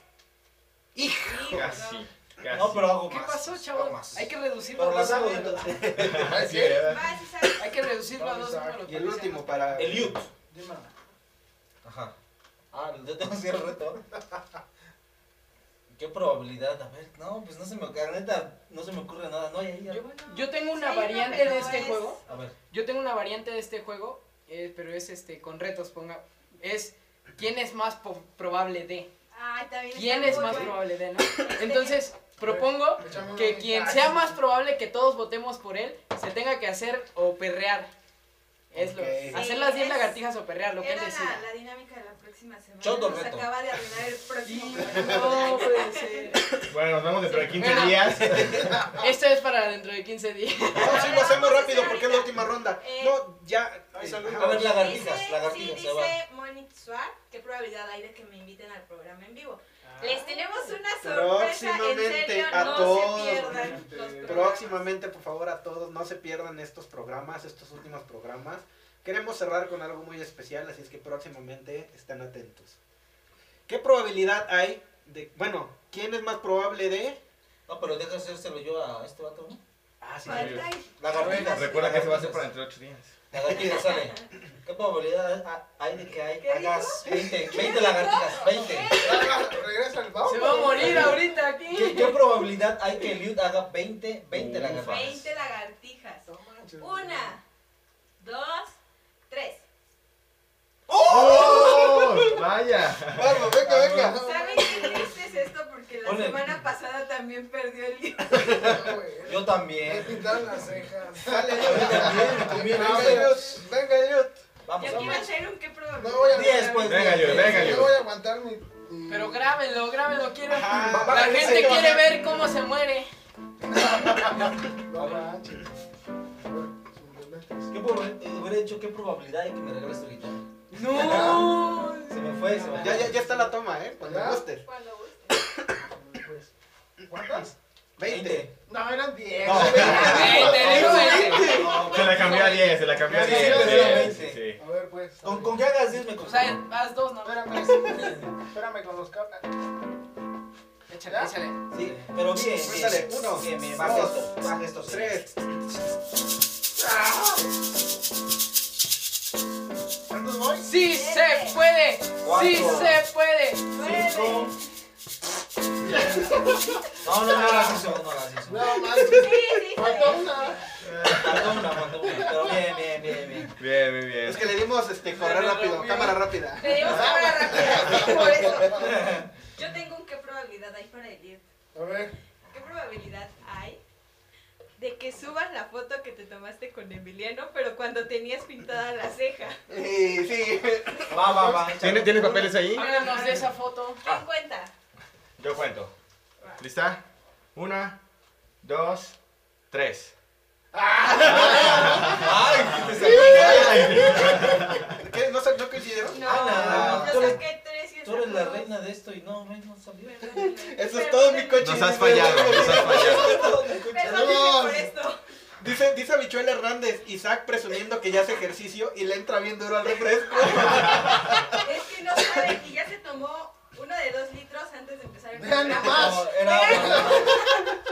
¡Hijo! Casi, casi. No, pero hago ¿Qué más. pasó, hago chavos? más. Hay que reducir Pero las dos hago números. Sí. Hay que reducir los Vamos, dos números. Y el último para... El Youth. Ajá. Ah, yo tengo que hacer el reto. ¿Qué probabilidad? A ver, no, pues no se me ocurre, neta, no se me ocurre nada. No, ya, ya. Yo, yo tengo una Sí, no, variante pero de este es- juego. A ver. Yo tengo una variante de este juego, eh, pero es este con retos, ponga. Es quién es más probable de. Ay, también ¿Quién es más bueno. probable de, no? Entonces, propongo que quien sea más probable que todos votemos por él se tenga que hacer o perrear. Es lo, Ok. hacer Sí, las 10 es- lagartijas o perrear, lo que él decida. la, la dinámica de la próxima semana. Choto Nos reto. acaba de arruinar el próximo No puede ser. Bueno, nos vemos dentro de 15 Bueno. días. Esto es para dentro de 15 días. No, sí, lo hacemos rápido porque es la última ronda. Eh, No, ya. Ay. A ver, lagartijas, Dice- lagartijas, sí, se va. dice Monique Suar, ¿qué probabilidad hay de que me inviten al programa en vivo? Les tenemos una sorpresa, en Próximamente serio, a no todos. se pierdan los. Próximamente, por favor, a todos, no se pierdan estos programas, estos últimos programas. Queremos cerrar con algo muy especial, así es que próximamente están atentos. ¿Qué probabilidad hay de, bueno, quién es más probable de? No, pero deja hacérselo yo a este vato, ¿no? Ah, sí, Lagartijas. Recuerda que se va a hacer para dentro de 8 días. Lagartijas, sale. ¿Qué probabilidad ha- hay de que hay- ¿Qué hagas 20, 20 lagartijas? 20. Ah, Regresa el. Se va a morir ahorita ¿Qué, aquí. qué probabilidad hay que Eliud haga 20, 20 Ufa. lagartijas? 20 lagartijas. Una, dos, tres. ¡Oh! ¡Vaya! Vamos, venga, venga. ¿Saben qué triste es esto? Porque la Ponle. semana pasada también perdió el libro. Yo Me también. pintaron las cejas. Dale, también, Venga, Elliot. Venga, Elliot. Vamos, Yo quiero vamos. hacer un qué probabilidad. No voy a Diez, pues. Venga, yo, venga, No yo. voy a aguantar mi. mi- Pero grábenlo, grábenlo, quiero. Ajá. La gente quiere ver cómo se muere. No manches. A ver, sin lentes. ¿Qué proba- eh, hubiera dicho qué probabilidad hay que me regales tu guitarra? No. Se me fue, se me fue. Ya, ya, ya está la toma, ¿eh? Cuando ¿Ya? guste. ¿Cuántas? 20. No, eran 10. No. Veinte, digo veinte. No, Se la cambió a 10, se la cambió a Sí, 10. sí, pero era Sí, sí, 20. sí. A ver, pues. Con, con que hagas 10 me O sea, haz dos, ¿no? Espérame, espérame con los cables. Échale, échale. Sí. Pero bien, bien. uno, Bien, bien, baja dos, esto, baja esto. Tres. ¿Cuántos voy? Sí se puede. Sí se puede. Cinco. No, no, no hagas eso, no hagas eso. No, manches. Sí, sí, Faltó una. Faltó una, faltó una. Pero bien, bien, bien, bien. Bien, muy bien. Es que le dimos este correr rápido, cámara rápida. Te digo cámara rápida. Por eso. Yo tengo un qué probabilidad hay para Elliot. A ver. ¿Qué probabilidad hay de que subas la foto que te tomaste con Emiliano, pero cuando tenías pintada la ceja? Sí, sí. Va, va, va. ¿Tiene, ¿Tiene papeles ahí? Háblanos de esa foto. ¿Quién cuenta? Yo cuento. ¿Lista? Una, dos, tres. Ay, ¿qué te salió? ¿Qué? ¿No, se- no coincidieron? No, Ana, tú yo eres- saqué tres y Tú eres la reina de esto y no, ven, no salió. Eso es todo mi coche. Nos has fallado, nos has fallado. Por esto. Dice, dice Bichuel Hernández, Isaac presumiendo que ya hace ejercicio y le entra bien duro al refresco. Es que no saben y ya se tomó uno de dos litros antes de empezar el Vean programa. No, era agua.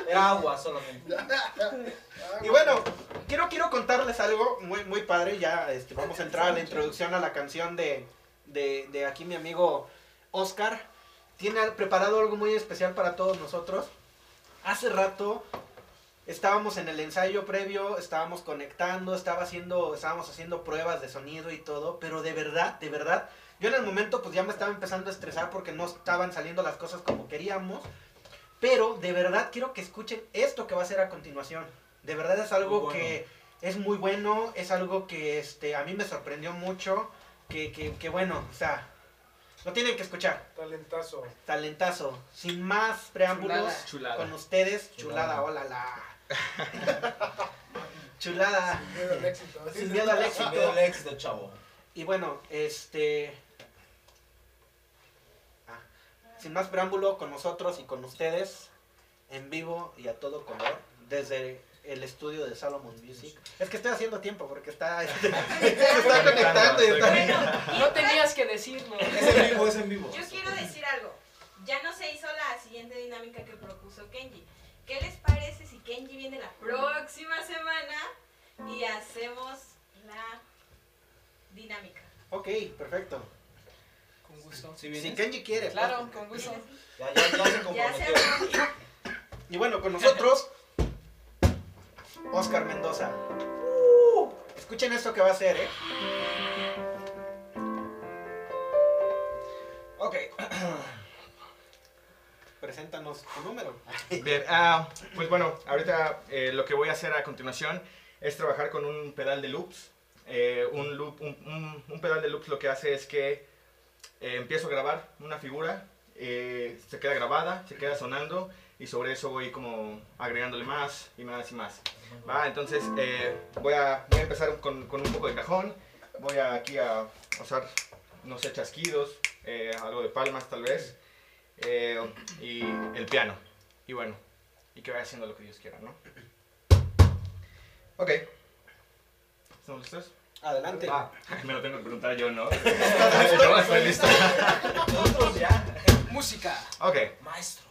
Era agua solamente. Y bueno, quiero, quiero contarles algo muy, muy padre. Ya este, vamos a entrar a la introducción a la canción de, de, de aquí mi amigo Oscar. Tiene preparado algo muy especial para todos nosotros. Hace rato estábamos en el ensayo previo, estábamos conectando, estaba haciendo, estábamos haciendo pruebas de sonido y todo, pero de verdad, de verdad, yo en el momento pues ya me estaba empezando a estresar porque no estaban saliendo las cosas como queríamos, pero de verdad quiero que escuchen esto que va a ser a continuación. De verdad es algo bueno. que es muy bueno, es algo que este, a mí me sorprendió mucho, que, que, que bueno, o sea, lo tienen que escuchar. Talentazo. Talentazo. Sin más preámbulos, Chulada. Chulada. con ustedes, chulada, hola la. chulada. Sin miedo al éxito. Sin se- miedo al Sin éxito. miedo al éxito, chavo. Y bueno, este. Sin más preámbulo, con nosotros y con ustedes, en vivo y a todo color, desde el estudio de Salomon Music. Es que estoy haciendo tiempo porque está, se está conectando y está- Bueno, No tenías que decirlo. Es en vivo, es en vivo. yo quiero decir algo. Ya no se hizo la siguiente dinámica que propuso Kenji. ¿Qué les parece si Kenji viene la próxima semana y hacemos la dinámica? Ok, perfecto. Con gusto. ¿Sí Si vienes? Kenji quiere. Claro, pues. con gusto. Ya, ya, ya se Ya se comprometió. Y bueno, con nosotros, Oscar Mendoza. Escuchen esto que va a hacer, ¿eh? Ok. Preséntanos tu número. Bien, ah, pues bueno, ahorita eh, lo que voy a hacer a continuación es trabajar con un pedal de loops. Eh, un, loop, un, un- un pedal de loops lo que hace es que eh, empiezo a grabar una figura, eh, se queda grabada, se queda sonando y sobre eso voy como agregándole más y más y más. ¿va? Entonces eh, voy, a, empezar con, un poco de cajón, voy a, aquí a usar, no sé, chasquidos, algo de palmas tal vez, y el piano. Y bueno, y que vaya haciendo lo que Dios quiera, ¿no? Ok. ¿Estamos listos? Adelante. Ah, me lo tengo que preguntar yo, ¿no? Yo estoy listo. Nosotros ya. Música. Ok. Maestro.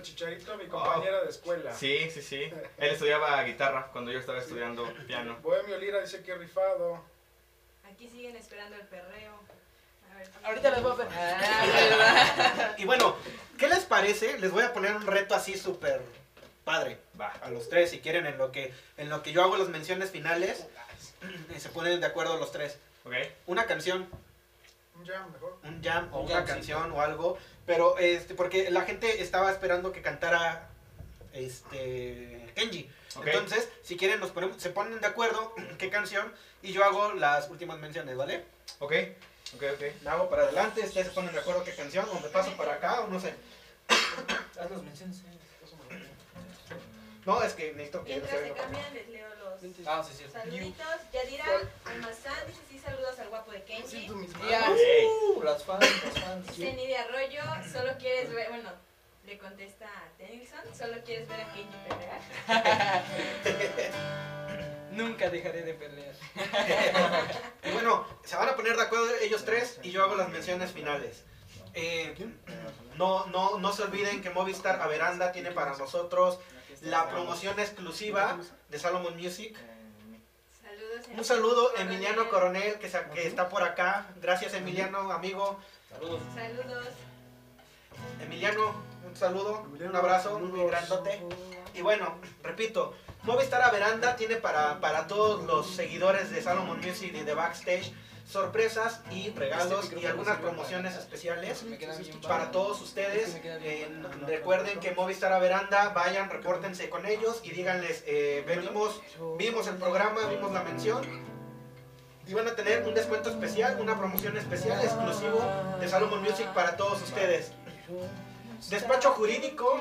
Al Chicharito, mi compañera de escuela. Sí, sí, sí. Él estudiaba guitarra cuando yo estaba estudiando piano. Bohemio Lira dice que rifado. Aquí siguen esperando el perreo. A ver, Ahorita les voy a poner. Ah. Y bueno, ¿qué les parece? Les voy a poner un reto así súper padre. Va. A los tres, si quieren, en lo que en lo que yo hago las menciones finales, y se ponen de acuerdo los tres. ¿Ok? Una canción, Un jam, mejor. un jam o Un una jamcito. canción o algo, pero este porque la gente estaba esperando que cantara este Kenji. Entonces, si quieren nos ponemos, se ponen de acuerdo qué canción y yo hago las últimas menciones, ¿vale? Ok, ok, ok. Me hago para adelante, ustedes se ponen de acuerdo qué canción o me paso para acá o no sé. Haz las menciones. No, es que necesito que Mientras se cambian, les leo los Ah, sí, sí. saluditos. Yadira Almazán dice sí, saludos al guapo de Kenji. Ya. Uh, las fans, las fans. Dice Nidia Arroyo, solo quieres ver, bueno, le contesta a Tennyson, solo quieres ver a Kenji pelear. Nunca dejaré de pelear. Y bueno, se van a poner de acuerdo ellos tres y yo hago las menciones finales. Eh, no, no, no se olviden que Movistar Averanda tiene para nosotros la promoción exclusiva de Salomon Music. Un saludo Emiliano Coronel que, que está por acá. Gracias Emiliano, amigo. Saludos. Saludos. Emiliano, un saludo, un abrazo muy grandote. Y bueno, repito, Movistar Averanda tiene para, para todos los seguidores de Salomon Music y de Backstage sorpresas y regalos y algunas promociones especiales para todos ustedes. Eh, recuerden que Movistar a Veranda, vayan, repórtense con ellos y díganles, eh, venimos, vimos el programa, vimos la mención. Y van a tener un descuento especial, una promoción especial exclusivo de Salomon Music para todos ustedes. Despacho Jurídico,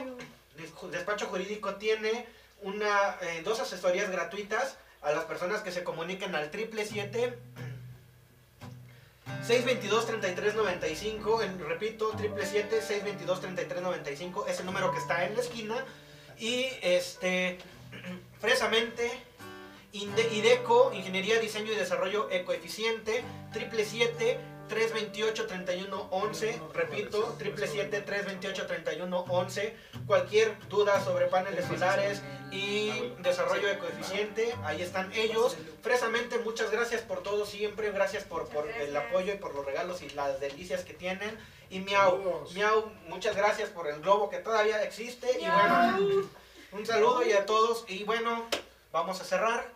Despacho Jurídico tiene una, eh, dos asesorías gratuitas a las personas que se comuniquen al 777 622-3395, en, repito, 777-622-3395 es el número que está en la esquina. Y este, fresamente, IDECO, Ingeniería, Diseño y Desarrollo Ecoeficiente, 777 328-3111. Repito, 777-328-3111. Cualquier duda sobre paneles solares y desarrollo ecoeficiente, ahí están ellos. Fresamente, muchas gracias por todo siempre. Gracias por, por el apoyo y por los regalos y las delicias que tienen. Y Miau, Miau, muchas gracias por el globo que todavía existe. Y bueno, un saludo y a todos. Y bueno, vamos a cerrar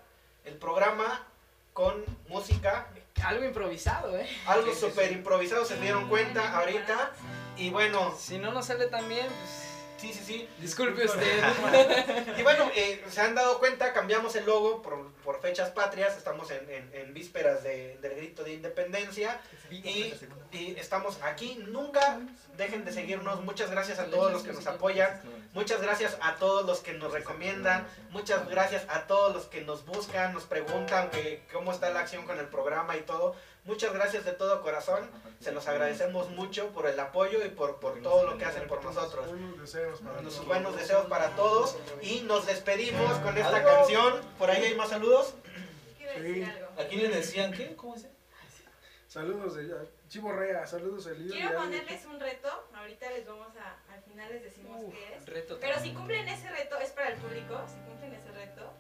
el programa con música algo improvisado, ¿eh? Algo súper sí. improvisado, se dieron cuenta ahorita. Y bueno, Si no nos sale tan bien, pues. Sí, sí, sí. Disculpe usted. Y bueno, eh, se han dado cuenta, cambiamos el logo por, por fechas patrias, estamos en, en- en vísperas de- del grito de independencia y, y estamos aquí. Nunca dejen de seguirnos. Muchas gracias a todos los que nos apoyan, muchas gracias a todos los que nos recomiendan, muchas gracias a todos los que nos buscan, nos preguntan que cómo está la acción con el programa y todo. Muchas gracias de todo corazón. Se los agradecemos mucho por el apoyo y por, por todo lo que hacen por nosotros todos. buenos deseos para todos y nos despedimos con esta canción. Por ahí hay más saludos. Sí. ¿A quién le decían qué? ¿Cómo se? Saludos de Chivo Rea, saludos Elías. Quiero ponerles un reto. Ahorita les vamos a, al final les decimos qué es. Reto. Pero si cumplen ese reto, es para el público, si cumplen ese reto,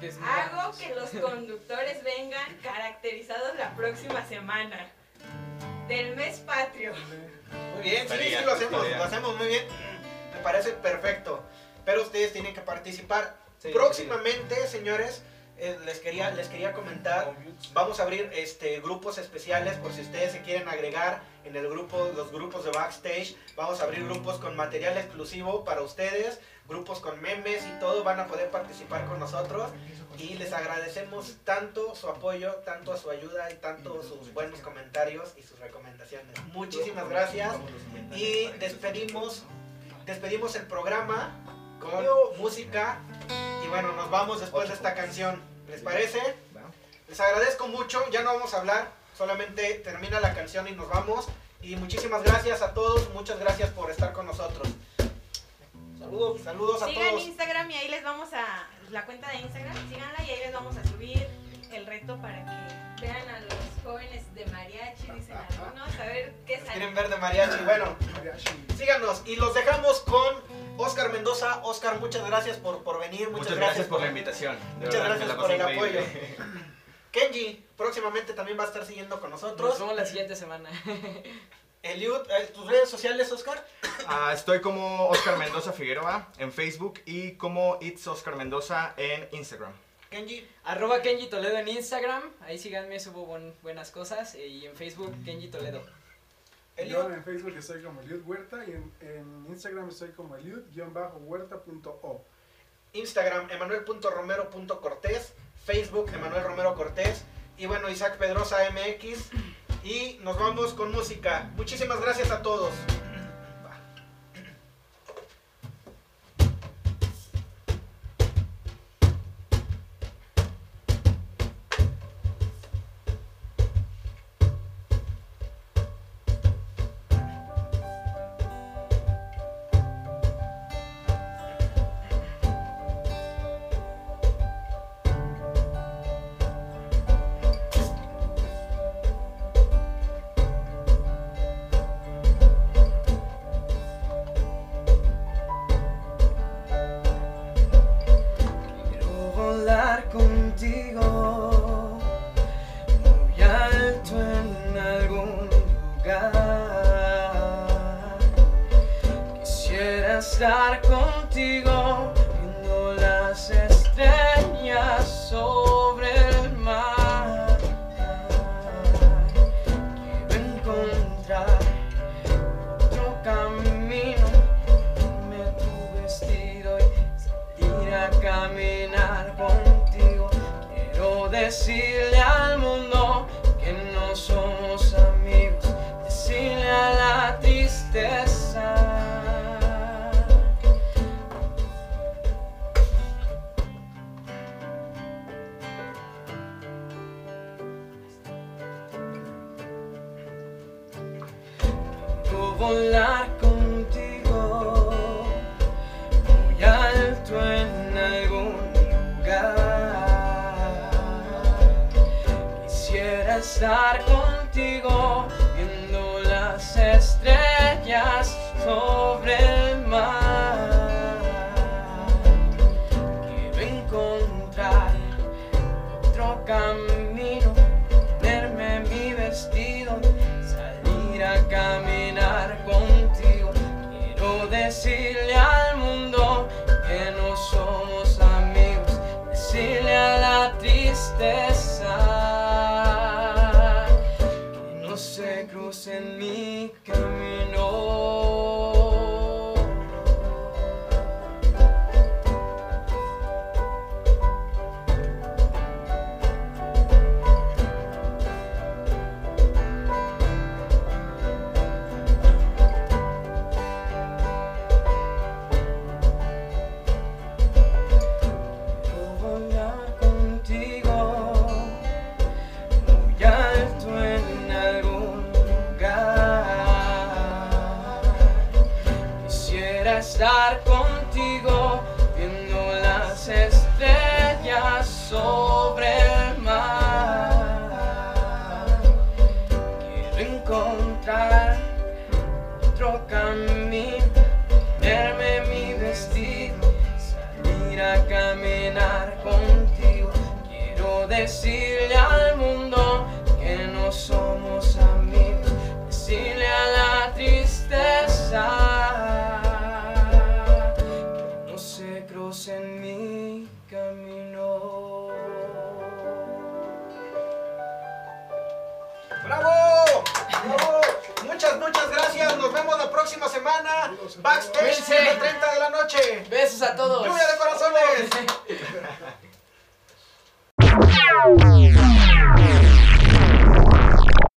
Hago que los conductores vengan caracterizados la próxima semana. Del mes patrio. Muy bien, sí, sí, lo hacemos, lo hacemos muy bien. Me parece perfecto. Pero ustedes tienen que participar. Sí, Próximamente, señores, eh, les, quería, les quería comentar. Vamos a abrir este grupos especiales por si ustedes se quieren agregar en el grupo, los grupos de backstage. Vamos a abrir grupos con material exclusivo para ustedes, grupos con memes y todo. Van a poder participar con nosotros y les agradecemos tanto su apoyo, tanto su ayuda y tanto sus buenos comentarios y sus recomendaciones. Muchísimas gracias y despedimos, despedimos el programa con música y bueno, nos vamos después de esta canción. ¿Les parece? Les agradezco mucho, ya no vamos a hablar, solamente termina la canción y nos vamos. Y muchísimas gracias a todos, muchas gracias por estar con nosotros. Saludos, saludos a Sigan todos. Instagram y ahí les vamos a. La cuenta de Instagram, síganla y ahí les vamos a subir el reto para que vean a los jóvenes de mariachi, dicen algunos, a ver qué Nos sale. quieren ver de mariachi, bueno. Mariachi. Síganos y los dejamos con Oscar Mendoza. Oscar, muchas gracias por, por venir. Muchas, Muchas gracias por la invitación. De Muchas verdad, gracias por el apoyo. Kenji, próximamente también va a estar siguiendo con Nos nosotros. vemos la siguiente semana. Eliud, eh, tus redes sociales, Oscar. Ah, estoy como Oscar Mendoza Figueroa en Facebook y como It's Oscar Mendoza en Instagram. Kenji, Arroba Kenji Toledo en Instagram. Ahí síganme, subo buen- buenas cosas. eh, Y en Facebook, Kenji Toledo. Yo Eliud, en Facebook estoy como Eliud Huerta y en, en Instagram estoy como Eliud-huerta.o. Instagram, emanuel.romero.cortés. Facebook, Emanuel Romero Cortés. Y bueno, Isaac Pedrosa MX. Y nos vamos con música. Muchísimas gracias a todos. Estar contigo viendo las estrellas contigo Backstage Cuídense. a las 30 de la noche. Besos a todos. Lluvia de corazones.